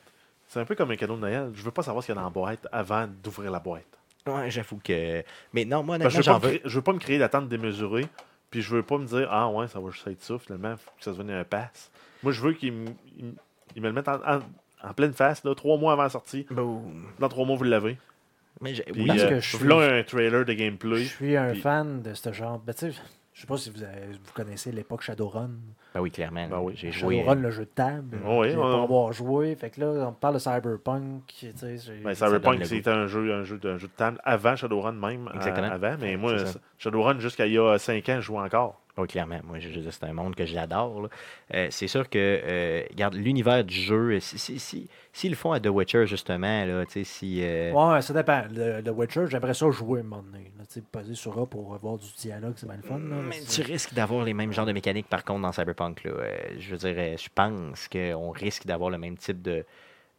C'est un peu comme un cadeau de Noël. Je veux pas savoir ce qu'il y a dans la boîte avant d'ouvrir la boîte. Ouais, j'avoue que. Mais non, moi, honnêtement, que je, veux j'en pas me veux. créer- je veux pas me créer d'attente démesurée. Puis je veux pas me dire, ah ouais, ça va juste être ça, finalement, faut que ça devienne un pass. Moi, je veux qu'ils me, ils me- le mettent en, en- en pleine face, là, trois mois avant la sortie. Boum. Dans trois mois, vous l'avez. Mais oui, Parce euh, que je suis- un trailer de Je gameplay. suis un Puis- fan de ce genre. Ben, tu sais, je sais pas si vous, avez- vous connaissez l'époque Shadowrun. Ben oui, clairement. Ben oui. J'ai joué. Shadowrun, le jeu de table. Oui, J'ai on- pas avoir joué. Fait que là, on parle de Cyberpunk. Tu sais, Ben, Cyberpunk, c'était un jeu, un, jeu de, un jeu de table avant Shadowrun même. euh, Exactement. avant, mais moi. Shadowrun, jusqu'à il y a 5 ans, je joue encore. Oui, clairement. Moi, je, je c'est un monde que j'adore. Euh, c'est sûr que, euh, regarde, l'univers du jeu, si, si, si- s'ils le font à The Witcher, justement, là, tu sais, si. euh, Ouais, ça dépend. Le, le Witcher, j'aimerais ça jouer un moment donné. là, Tu sais, poser sur A pour avoir du dialogue, c'est bien le fun. là. Mais tu risques d'avoir les mêmes genres de mécaniques, par contre, dans Cyberpunk. Là. Euh, je veux dire, euh, je pense qu'on risque d'avoir le même type de,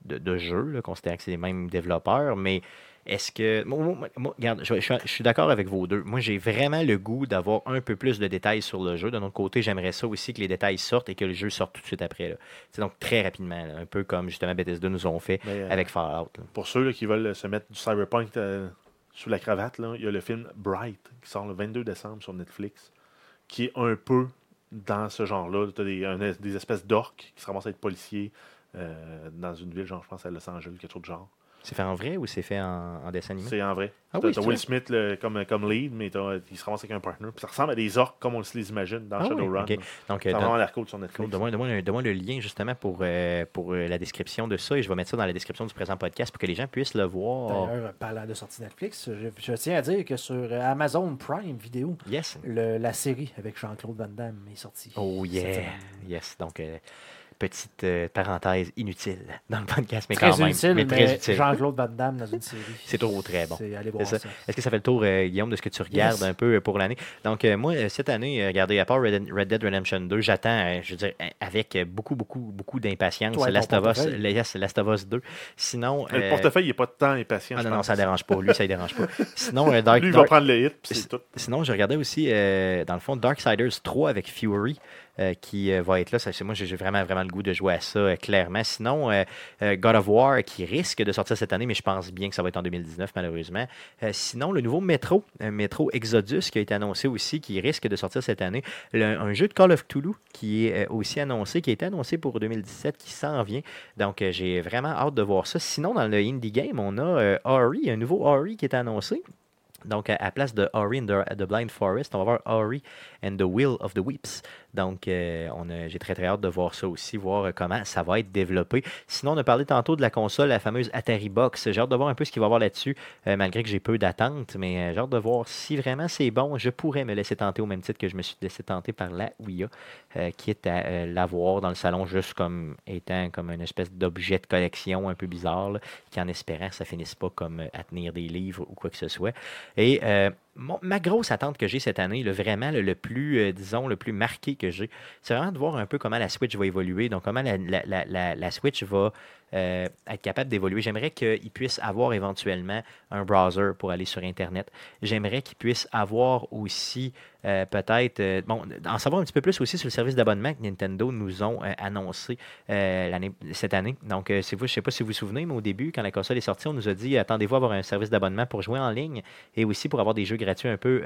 de, de jeu, là, considérant que c'est les mêmes développeurs, mais est-ce que. Moi, moi- moi, regarde, je, je suis- je suis d'accord avec vos deux. Moi, j'ai vraiment le goût d'avoir un peu plus de détails sur le jeu. De notre côté, j'aimerais ça aussi que les détails sortent et que le jeu sorte tout de suite après. C'est donc très rapidement, là, un peu comme justement Bethesda nous ont fait Mais, euh, avec Fallout. là. Pour ceux là, qui veulent se mettre du Cyberpunk euh, sous la cravate, là, il y a le film Bright qui sort le 22 décembre sur Netflix, qui est un peu dans ce genre-là. Tu as des, espèces d'orques qui se ramassent à être policiers euh, dans une ville, genre je pense à Los Angeles, quelque chose de genre. C'est fait en vrai ou c'est fait en, en dessin animé? C'est en vrai. Ah T'as- oui, t'as Will vrai? Smith le- comme, comme lead, mais t'as- il se ramasse avec un partner. Puis ça ressemble à des orques comme on se les imagine dans Ah oui, Shadowrun. ok. Donc, Ça euh, vraiment l'air cool sur. Netflix. Donne-moi donne-moi le, lien justement pour, euh, pour euh, la description de ça et je vais mettre ça dans la description du présent podcast pour que les gens puissent le voir. D'ailleurs, parlant de sortie Netflix, je, je tiens à dire que sur Amazon Prime Vidéo, Yes. la série avec Jean-Claude Van Damme est sortie. Oh yeah. Yes. Donc, euh, petite euh, parenthèse inutile dans le podcast, mais Très quand même. utile, mais mais, très utile. Jean-Claude Van Damme dans une série. C'est trop très bon. C'est- Allez C'est voir ça. ça. Est-ce que ça fait le tour, euh, Guillaume, de ce que tu regardes Yes. un peu euh, pour l'année? Donc, euh, moi, cette année, regardez, à part Red, Red Dead Redemption 2, j'attends, euh, je veux dire, avec beaucoup, beaucoup, beaucoup d'impatience, Toi Last of Us, portefeuille. le- yes, Last of Us 2. Sinon. Le euh, portefeuille, il n'est pas de temps impatient. Ah non, non, ça ne dérange pas. Lui, ça ne dérange pas. Sinon, euh, Dark, Lui, il Dark- va prendre le hit, puis c'est tout. Sinon, je regardais aussi, euh, dans le fond, Darksiders 3 avec Fury, euh, qui euh, va être là. Ça, moi, j'ai vraiment, vraiment le goût de jouer à ça, euh, clairement. Sinon, God of War, qui risque de sortir cette année, mais je pense bien que ça va être en 2019, malheureusement. Sinon, le nouveau Metro, Metro Exodus, qui a été annoncé aussi, qui risque de sortir cette année. Un jeu de Call of Cthulhu, qui est aussi annoncé, qui a été annoncé pour 2017, qui s'en vient. Donc, j'ai vraiment hâte de voir ça. Sinon, dans le Indie Game, on a Ori, un nouveau Ori qui est annoncé. Donc, à, place de Ori the, the Blind Forest, on va voir Ori and the Will of the Weeps. Donc, euh, j'ai très très hâte de voir ça aussi, voir euh, comment ça va être développé. Sinon, on a parlé tantôt de la console, la fameuse Atari Box. J'ai hâte de voir un peu ce qu'il va y avoir là-dessus, euh, malgré que j'ai peu d'attentes. Mais j'ai hâte de voir si vraiment c'est bon. Je pourrais me laisser tenter au même titre que je me suis laissé tenter par la Ouya, euh, quitte à l'avoir dans le salon juste comme étant comme une espèce d'objet de collection un peu bizarre, qui en espérant ça finisse pas comme à tenir des livres ou quoi que ce soit. Et ma grosse attente que j'ai cette année, le, vraiment le, plus, euh, disons, le plus marqué que j'ai, c'est vraiment de voir un peu comment la Switch va évoluer. Donc, comment la- la- la- la Switch va euh, être capable d'évoluer. J'aimerais qu'il puisse avoir éventuellement un browser pour aller sur Internet. J'aimerais qu'il puisse avoir aussi euh, peut-être, euh, bon, en savoir un petit peu plus aussi sur le service d'abonnement que Nintendo nous ont annoncé cette année. Donc, c'est vous, je ne sais pas si vous vous souvenez, mais au début, quand la console est sortie, on nous a dit attendez-vous à avoir un service d'abonnement pour jouer en ligne et aussi pour avoir des jeux gratuits un peu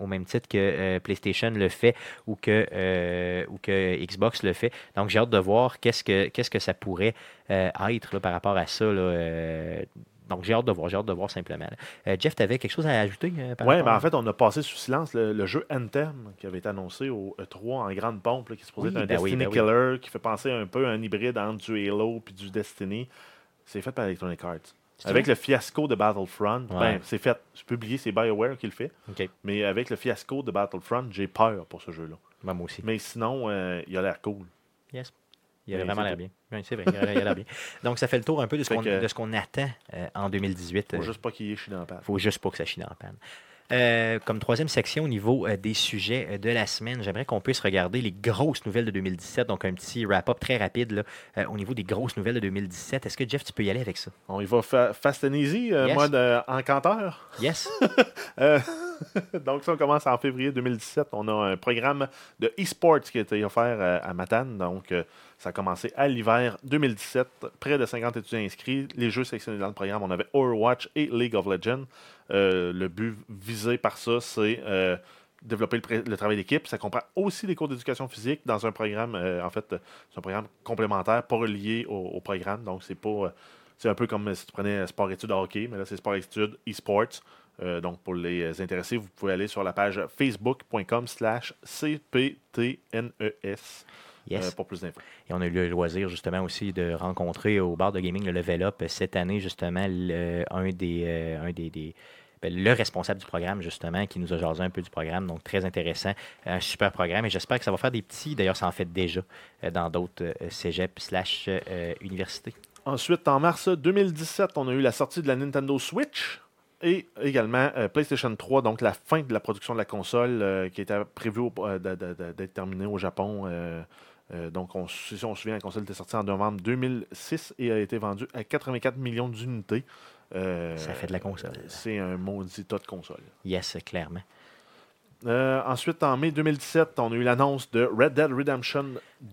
au même titre que PlayStation le fait ou que, ou que Xbox le fait. Donc, j'ai hâte de voir qu'est-ce que, qu'est-ce que ça pourrait être là, par rapport à ça. là, euh, donc, j'ai hâte de voir, j'ai hâte de voir simplement. Euh, Jeff, tu avais quelque chose à ajouter euh, par Oui, rapport ben en fait, on a passé sous silence le, le jeu Anthem qui avait été annoncé au E3 en grande pompe, là, qui est supposé Oui, être un ben oui, Destiny ben oui. Killer, qui fait penser un peu à un hybride entre du Halo et du Destiny. C'est fait par Electronic Arts. Avec le fiasco de Battlefront, Ouais. ben, c'est fait. C'est publié, c'est BioWare qui le fait. Mais avec le fiasco de Battlefront, j'ai peur pour ce jeu-là. Moi aussi. Mais sinon, euh, il a l'air cool. Yes. Il a Oui, vraiment l'air bien. Oui, c'est vrai, il a, il l'air bien. Donc, ça fait le tour un peu de ce qu'on que- attend euh, en 2018. Faut Euh, juste pas qu'il y ait chie dans la patte. faut juste pas que ça dans la panne. Euh, comme troisième section au niveau euh, des sujets euh, de la semaine, j'aimerais qu'on puisse regarder les grosses nouvelles de 2017. Donc, un petit wrap-up très rapide là, au niveau des grosses nouvelles de 2017. Est-ce que Jeff, tu peux y aller avec ça? On y va fa- fast and easy, Yes. mode euh, encanteur? Yes? Donc, ça, commence en février 2017. On a un programme de e-sports qui a été offert euh, à Matane. Donc, euh, ça a commencé à l'hiver 2017. Près de 50 étudiants inscrits. Les jeux sélectionnés dans le programme, on avait Overwatch et League of Legends. Euh, le but visé par ça, c'est développer le, travail d'équipe. Ça comprend aussi des cours d'éducation physique dans un programme, en fait, c'est un programme complémentaire, pas relié au, programme. Donc, c'est pas. c'est un peu comme si tu prenais sport-études de hockey, mais là, c'est sport-études e-sports. Euh, donc, pour les intéressés, vous pouvez aller sur la page facebook.com slash cptnes Yes. euh, pour plus d'infos. Et on a eu le loisir justement aussi de rencontrer au bar de gaming le Level Up euh, cette année justement le- un des, euh, un des, des- ben, le responsable du programme justement qui nous a jasé un peu du programme. Donc très intéressant un super programme. Et j'espère que ça va faire des petits. D'ailleurs ça en fait déjà dans d'autres cégeps slash universités. Ensuite, en mars 2017, on a eu la sortie de la Nintendo Switch et également euh, PlayStation 3, donc la fin de la production de la console euh, qui était prévue euh, d'être terminée au Japon. euh, donc, on, si on se souvient, la console était sortie en novembre 2006 et a été vendue à 84 millions d'unités. Ça fait de la console C'est un maudit tas de console. yes clairement Euh, ensuite, en mai 2017, on a eu l'annonce de Red Dead Redemption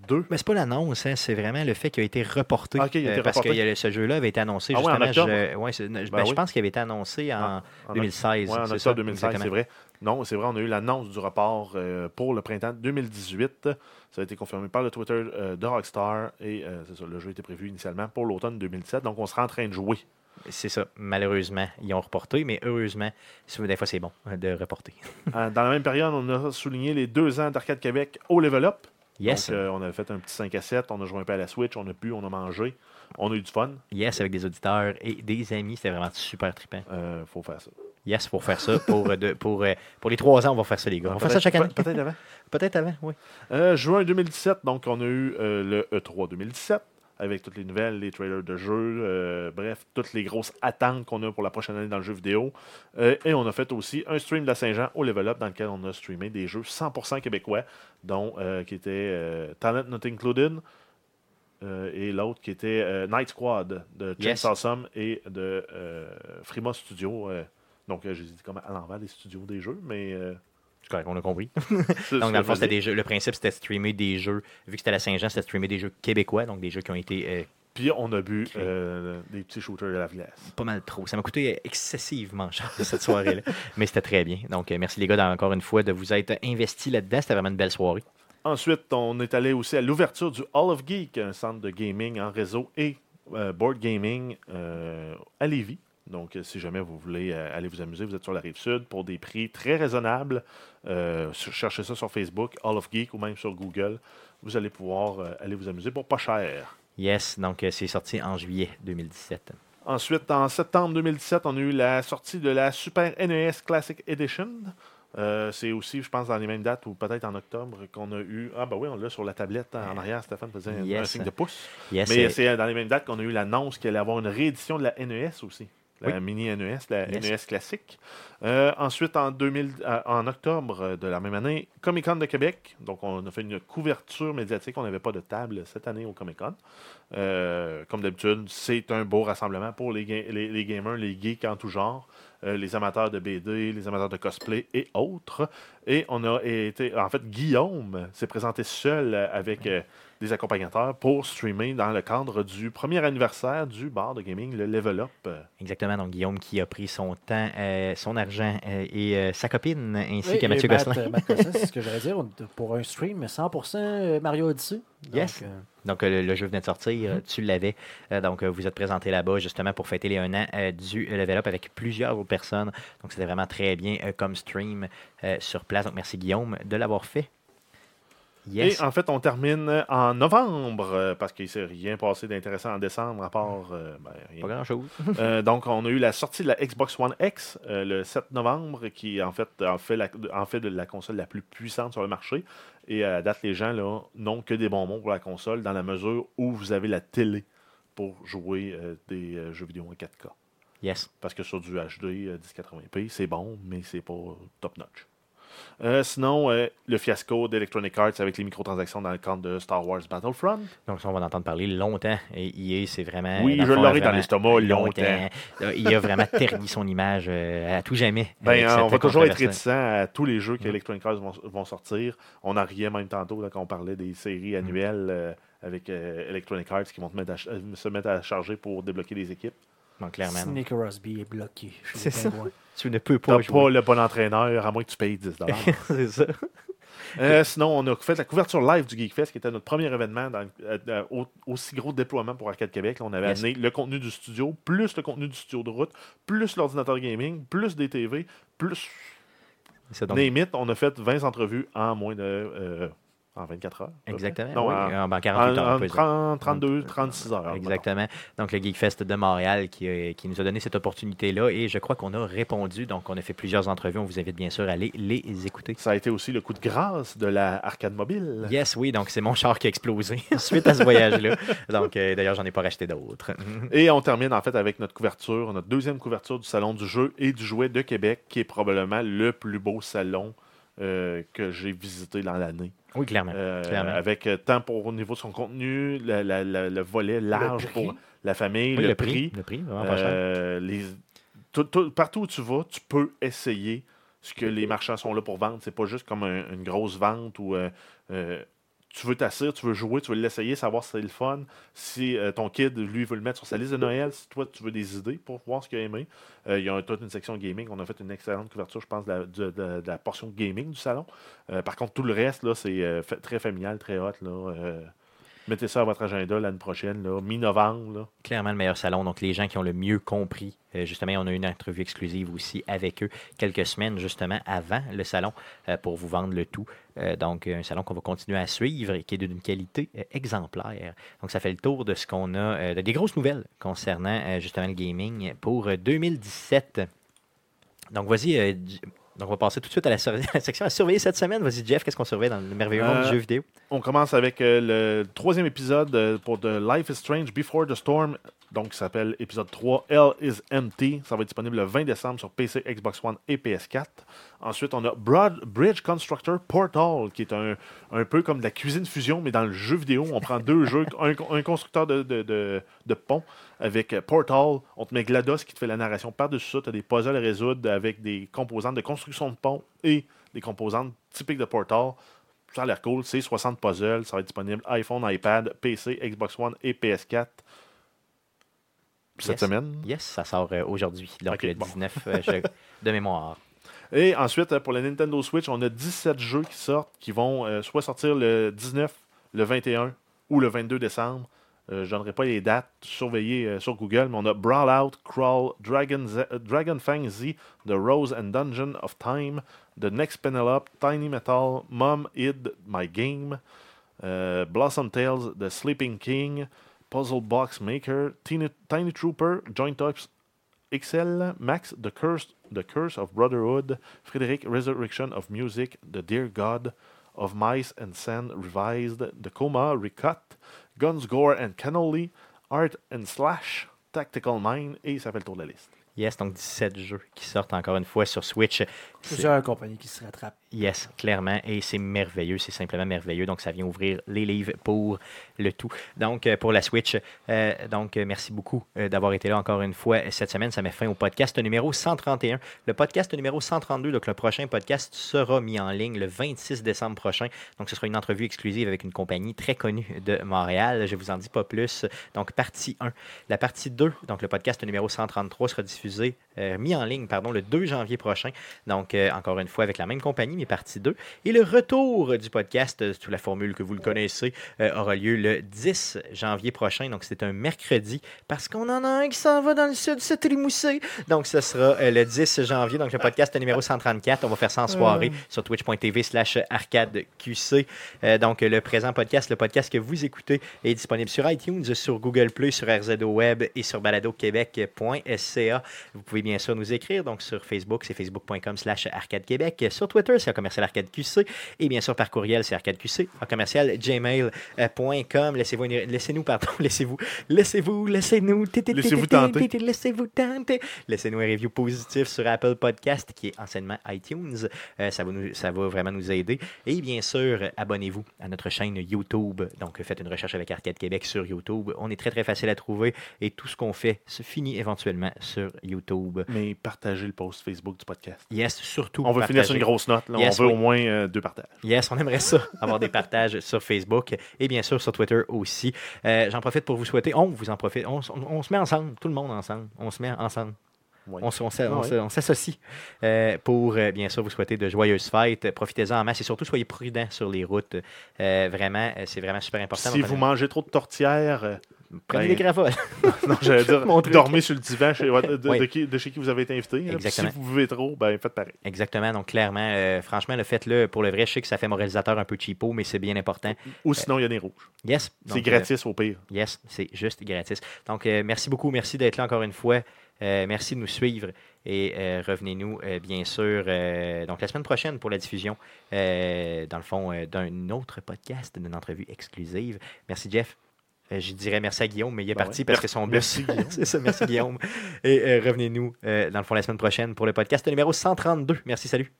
2. mais c'est pas l'annonce hein, c'est vraiment le fait qu'il a été reporté Ah, ok, il a été euh, parce reporté. que y a ce jeu-là avait été annoncé Ah justement je, ouais, ben, Ben je oui. pense qu'il avait été annoncé en Ah, en 2016 Oui, en c'est octobre ça, 2016, exactement. c'est vrai. Non, c'est vrai, on a eu l'annonce du report euh, pour le printemps 2018. Ça a été confirmé par le Twitter de Rockstar et c'est ça, le jeu était prévu initialement pour l'automne 2017. Donc, on sera en train de jouer. C'est ça. Malheureusement, ils ont reporté, mais heureusement, des fois, c'est bon euh, de reporter. Euh, dans la même période, on a souligné les deux ans d'Arcade Québec au Level Up. Yes. Donc, euh, on a fait un petit 5 à 7, on a joué un peu à la Switch, on a pu, on a mangé, on a eu du fun. Yes, avec des auditeurs et des amis. C'était vraiment super trippant. Euh, faut faire ça. Yes, pour faire ça. Pour, de- pour, pour les trois ans, on va faire ça, les gars. On va faire ça chaque année. peut- Peut-être avant. Peut-être avant, oui. Euh, juin 2017, donc on a eu le E3 2017 avec toutes les nouvelles, les trailers de jeux, euh, bref, toutes les grosses attentes qu'on a pour la prochaine année dans le jeu vidéo. Euh, et on a fait aussi un stream de la Saint-Jean au Level Up dans lequel on a streamé des jeux 100% québécois, dont euh, qui était Talent Not Included et l'autre qui était Night Squad de Yes. Chainsaw Awesome et de Frima Studio. donc, j'ai dit comme à l'envers des studios des jeux, mais. Correct, on a compris. Donc, dans le fond, des jeux. Le principe, c'était de streamer des jeux. Vu que c'était la Saint-Jean, c'était de streamer des jeux québécois, donc des jeux qui ont été euh, Puis on a bu euh, des petits shooters de la glace. pas mal trop. Ça m'a coûté excessivement cher cette soirée-là. mais c'était très bien. Donc, euh, merci les gars, encore une fois, de vous être investis là-dedans. C'était vraiment une belle soirée. Ensuite, on est allé aussi à l'ouverture du Hall of Geek, un centre de gaming en réseau et euh, board gaming euh, à Lévis. Donc, euh, si jamais vous voulez euh, aller vous amuser, vous êtes sur la rive sud pour des prix très raisonnables. Euh, cherchez ça sur Facebook, Hall of Geek ou même sur Google. Vous allez pouvoir aller vous amuser pour pas cher. Yes, donc c'est sorti en juillet 2017. Ensuite, en septembre 2017, on a eu la sortie de la Super NES Classic Edition. Euh, c'est aussi, je pense, dans les mêmes dates ou peut-être en octobre qu'on a eu. Ah, ben oui, on l'a sur la tablette en arrière. Stéphane faisait un- signe de pouce. Yes, Mais c'est dans les mêmes dates qu'on a eu l'annonce qu'il allait avoir une réédition de la NES aussi. La Oui. mini NES, la Yes. NES classique. Euh, ensuite, en, 2000, euh, en octobre de la même année, Comic Con de Québec. Donc, on a fait une couverture médiatique. On n'avait pas de table cette année au Comic Con. Euh, comme d'habitude, c'est un beau rassemblement pour les, ga- les, les gamers, les geeks en tout genre, les amateurs de BD, les amateurs de cosplay et autres. Et on a été, en fait, Guillaume s'est présenté seul avec des accompagnateurs pour streamer dans le cadre du premier anniversaire du bar de gaming, le Level Up. Exactement. Donc, Guillaume qui a pris son temps, euh, son argent euh, et euh, sa copine, ainsi Oui, que Mathieu Matt- Gosselin. Matt Gosselin, c'est ce que j'allais dire. Pour un stream, 100% Mario Odyssey. Donc, Yes. euh, Donc, le, le jeu venait de sortir, Mhm. tu l'avais. Donc, vous êtes présenté là-bas justement pour fêter les un an euh, du Level Up avec plusieurs autres personnes. Donc, c'était vraiment très bien euh, comme stream euh, sur place. Donc, merci Guillaume de l'avoir fait. Yes. Et en fait, on termine en novembre, euh, parce qu'il ne s'est rien passé d'intéressant en décembre, à part euh, ben, rien. Pas grand-chose. Euh, donc, on a eu la sortie de la Xbox One X euh, le 7 novembre, qui en fait en fait, la, en fait de la console la plus puissante sur le marché. Et à la date, les gens n'ont que des bons mots pour la console, dans la mesure où vous avez la télé pour jouer des jeux vidéo en Yes. Parce que sur du HD euh, 1080p, c'est bon, mais c'est pas top notch. Euh, sinon, euh, le fiasco d'Electronic Arts avec les microtransactions dans le cadre de Star Wars Battlefront. Donc, ça, on va en entendre parler longtemps. Et EA, c'est vraiment. Oui, je l'aurai dans l'estomac longtemps. Il a vraiment terni son image euh, à tout jamais. Ben, cette on va toujours être réticent à tous les jeux Mm. qu'Electronic Arts vont, vont sortir. On en riait même tantôt là, quand on parlait des séries Mm. annuelles avec Electronic Arts qui vont se mettre à charger pour débloquer des équipes. Donc, clairement. Si Nick Crosby est bloqué. C'est ça. Tu ne peux T'as pas pas jouer. le bon entraîneur à moins que tu payes 10 c'est ça. Euh, sinon, on a fait la couverture live du GeekFest, qui était notre premier événement dans, euh, euh, au- aussi gros déploiement pour Arcade Québec. Là, on avait Yes. amené le contenu du studio, plus le contenu du studio de route, plus l'ordinateur gaming, plus des TV, plus C'est donc- name it. On a fait 20 entrevues en moins de. euh, en 24 heures. Exactement. Non, oui, en- en, en En, 48 heures. on en peut dire. 30, 32, 36 heures. Exactement. Donc, le Geekfest de Montréal qui, a- qui nous a donné cette opportunité-là et je crois qu'on a répondu. Donc, on a fait plusieurs entrevues. On vous invite bien sûr à aller les écouter. Ça a été aussi le coup de grâce de la arcade mobile. Yes, oui, donc c'est mon char qui a explosé suite à ce voyage-là. Donc, euh, d'ailleurs, j'en ai pas racheté d'autres. Et on termine en fait avec notre couverture, notre deuxième couverture du Salon du jeu et du jouet de Québec, qui est probablement le plus beau salon euh, que j'ai visité dans l'année. Oui, clairement. Euh, clairement. avec euh, tant pour au niveau de son contenu, la- la- la- le volet large pour la famille, Oui, le, le prix. prix. Le prix, euh, les- tout- tout- partout où tu vas, tu peux essayer ce que les marchands sont là pour vendre. C'est pas juste comme un- une grosse vente euh, tu veux t'asseoir, tu veux jouer, tu veux l'essayer, savoir si c'est le fun. Si euh, ton kid, lui, veut le mettre sur sa liste de Noël, si toi, tu veux des idées pour voir ce qu'il a aimé. Euh, il y a toute une section gaming. On a fait une excellente couverture, je pense, de la, de- la portion gaming du salon. Euh, par contre, tout le reste, là, c'est très familial, très hot. Là, mettez ça à votre agenda l'année prochaine, mi-novembre. Clairement le meilleur salon. Donc, les gens qui ont le mieux compris. Euh, justement, on a eu une entrevue exclusive aussi avec eux quelques semaines justement avant le salon euh, pour vous vendre le tout. Euh, donc, un salon qu'on va continuer à suivre et qui est d'une qualité exemplaire. Donc, ça fait le tour de ce qu'on a, de- des grosses nouvelles concernant justement le gaming pour euh, 2017. Donc, vas-y. Euh, donc, on va passer tout de suite à la, sur- la section à surveiller cette semaine. Vas-y, Jeff, qu'est-ce qu'on surveille dans le merveilleux monde Euh, du jeu vidéo? On commence avec euh, le troisième épisode euh, pour The Life is Strange Before the Storm. Donc, qui s'appelle épisode 3, Hell is Empty. Ça va être disponible le 20 décembre sur PC, Xbox One et PS4. Ensuite, on a Broad Bridge Constructor Portal, qui est un, peu comme la cuisine fusion, mais dans le jeu vidéo. On prend deux jeux, un, constructeur de, de, pont avec Portal. On te met GLaDOS qui te fait la narration par-dessus ça. Tu as des puzzles à résoudre avec des composantes de construction de pont et des composantes typiques de Portal. Ça a l'air cool. C'est 60 puzzles. Ça va être disponible iPhone, iPad, PC, Xbox One et PS4 cette Yes. semaine? Yes, ça sort euh, aujourd'hui. Donc, le bon. 19 euh, je- de mémoire. Et ensuite, euh, pour la Nintendo Switch, on a 17 jeux qui sortent, qui vont soit sortir le 19, le 21 ou le 22 décembre. Euh, je ne donnerai pas les dates, surveillez euh, sur Google, mais on a Brawl Out, Crawl, Dragon, Z- Dragon Fang Z, The Rose and Dungeon of Time, The Next Penelope, Tiny Metal, Mom Hid My Game, euh, Blossom Tales, The Sleeping King, Puzzle Box Maker, Tiny, Trooper, Joint Ops XL, Max, The Curse, The Curse of Brotherhood, Frederick, Resurrection of Music, The Dear God of Mice and Sand Revised, The Coma, Recut, Guns, Gore and Cannoli, Art and Slash, Tactical Mind, et ça fait le tour de la liste. Yes, donc 17 jeux qui sortent encore une fois sur Switch. C'est- Plusieurs compagnies qui se rattrapent. Yes, clairement. Et c'est merveilleux, c'est simplement merveilleux. Donc, ça vient ouvrir les livres pour le tout. Donc, euh, pour la Switch, euh, donc, euh, merci beaucoup d'avoir été là encore une fois cette semaine. Ça met fin au podcast numéro 131. Le podcast numéro 132, donc le prochain podcast sera mis en ligne le 26 décembre prochain. Donc, ce sera une entrevue exclusive avec une compagnie très connue de Montréal. Je vous en dis pas plus. Donc, partie 1. La partie 2, donc le podcast numéro 133 sera diffusé, euh, mis en ligne, pardon, le 2 janvier prochain. Donc, euh, encore une fois, avec la même compagnie, mais partie 2. Et le retour du podcast, euh, sous la formule que vous le connaissez, euh, aura lieu le 10 janvier prochain. Donc, c'est un mercredi, parce qu'on en a un qui s'en va dans le sud, c'est Rimoussé. Donc, ce sera euh, le 10 janvier. Donc, le podcast numéro 134. On va faire ça en soirée sur twitch.tv slash arcadeqc. Euh, donc, le présent podcast, le podcast que vous écoutez, est disponible sur iTunes, sur Google Play, sur RZO Web et sur baladoquebec.ca. Vous pouvez bien sûr nous écrire. Donc, sur Facebook, c'est facebook.com slash slash Arcade Québec. Sur Twitter, c'est un commercial Arcade QC. Et bien sûr, par courriel, c'est Arcade QC, un commercial gmail.com. Laissez-vous, une- laissez-nous, pardon, laissez-vous, laissez-vous, laissez-nous, Laissez-vous tenter. laissez-vous tenter. Laissez-nous un review positif sur Apple Podcast, qui est anciennement iTunes. Euh, ça, va nous- ça va vraiment nous aider. Et bien sûr, euh, abonnez-vous à notre chaîne YouTube. Donc, faites une recherche avec Arcade Québec sur YouTube. On est très, très facile à trouver et tout ce qu'on fait se finit éventuellement sur YouTube. Mais partagez le post Facebook du podcast. Yes, surtout. On veut finir sur une grosse note. là. Yes, on veut oui. au moins euh, deux partages. Yes, on aimerait ça, avoir des partages sur Facebook et bien sûr sur Twitter aussi. Euh, J'en profite pour vous souhaiter, on vous en profite, on, s- on- on se met ensemble, tout le monde ensemble, on se met ensemble. On, Ah on s'associe euh, pour, euh, bien sûr, vous souhaiter de joyeuses fêtes. Profitez-en en masse et surtout, soyez prudents sur les routes. Euh, vraiment, c'est vraiment super important. Si vous mangez trop de tourtières, euh, Prenez ben, des gravoles. non, j'allais dire, Mon dormez sur le divan chez, de, Oui. de qui- de chez qui vous avez été invité. là. Si vous buvez trop, ben faites pareil. Exactement. Donc, clairement, euh, franchement, le faites-le pour le vrai. Je sais que ça fait moralisateur un peu cheapo, mais c'est bien important. Ou sinon, il y a des rouges. Yes. C'est euh, gratis au pire. Yes, c'est juste gratis. Donc, euh, merci beaucoup. Merci d'être là encore une fois. Merci de nous suivre et revenez-nous, bien sûr, donc la semaine prochaine pour la diffusion, dans le fond, d'un autre podcast, d'une entrevue exclusive. Merci, Jeff. Euh, je dirais merci à Guillaume, mais il est Ben parti ouais. parce que son bus. merci, Guillaume. c'est ça, merci Guillaume. Et euh, revenez-nous, euh, dans le fond, la semaine prochaine pour le podcast numéro 132. Merci, salut.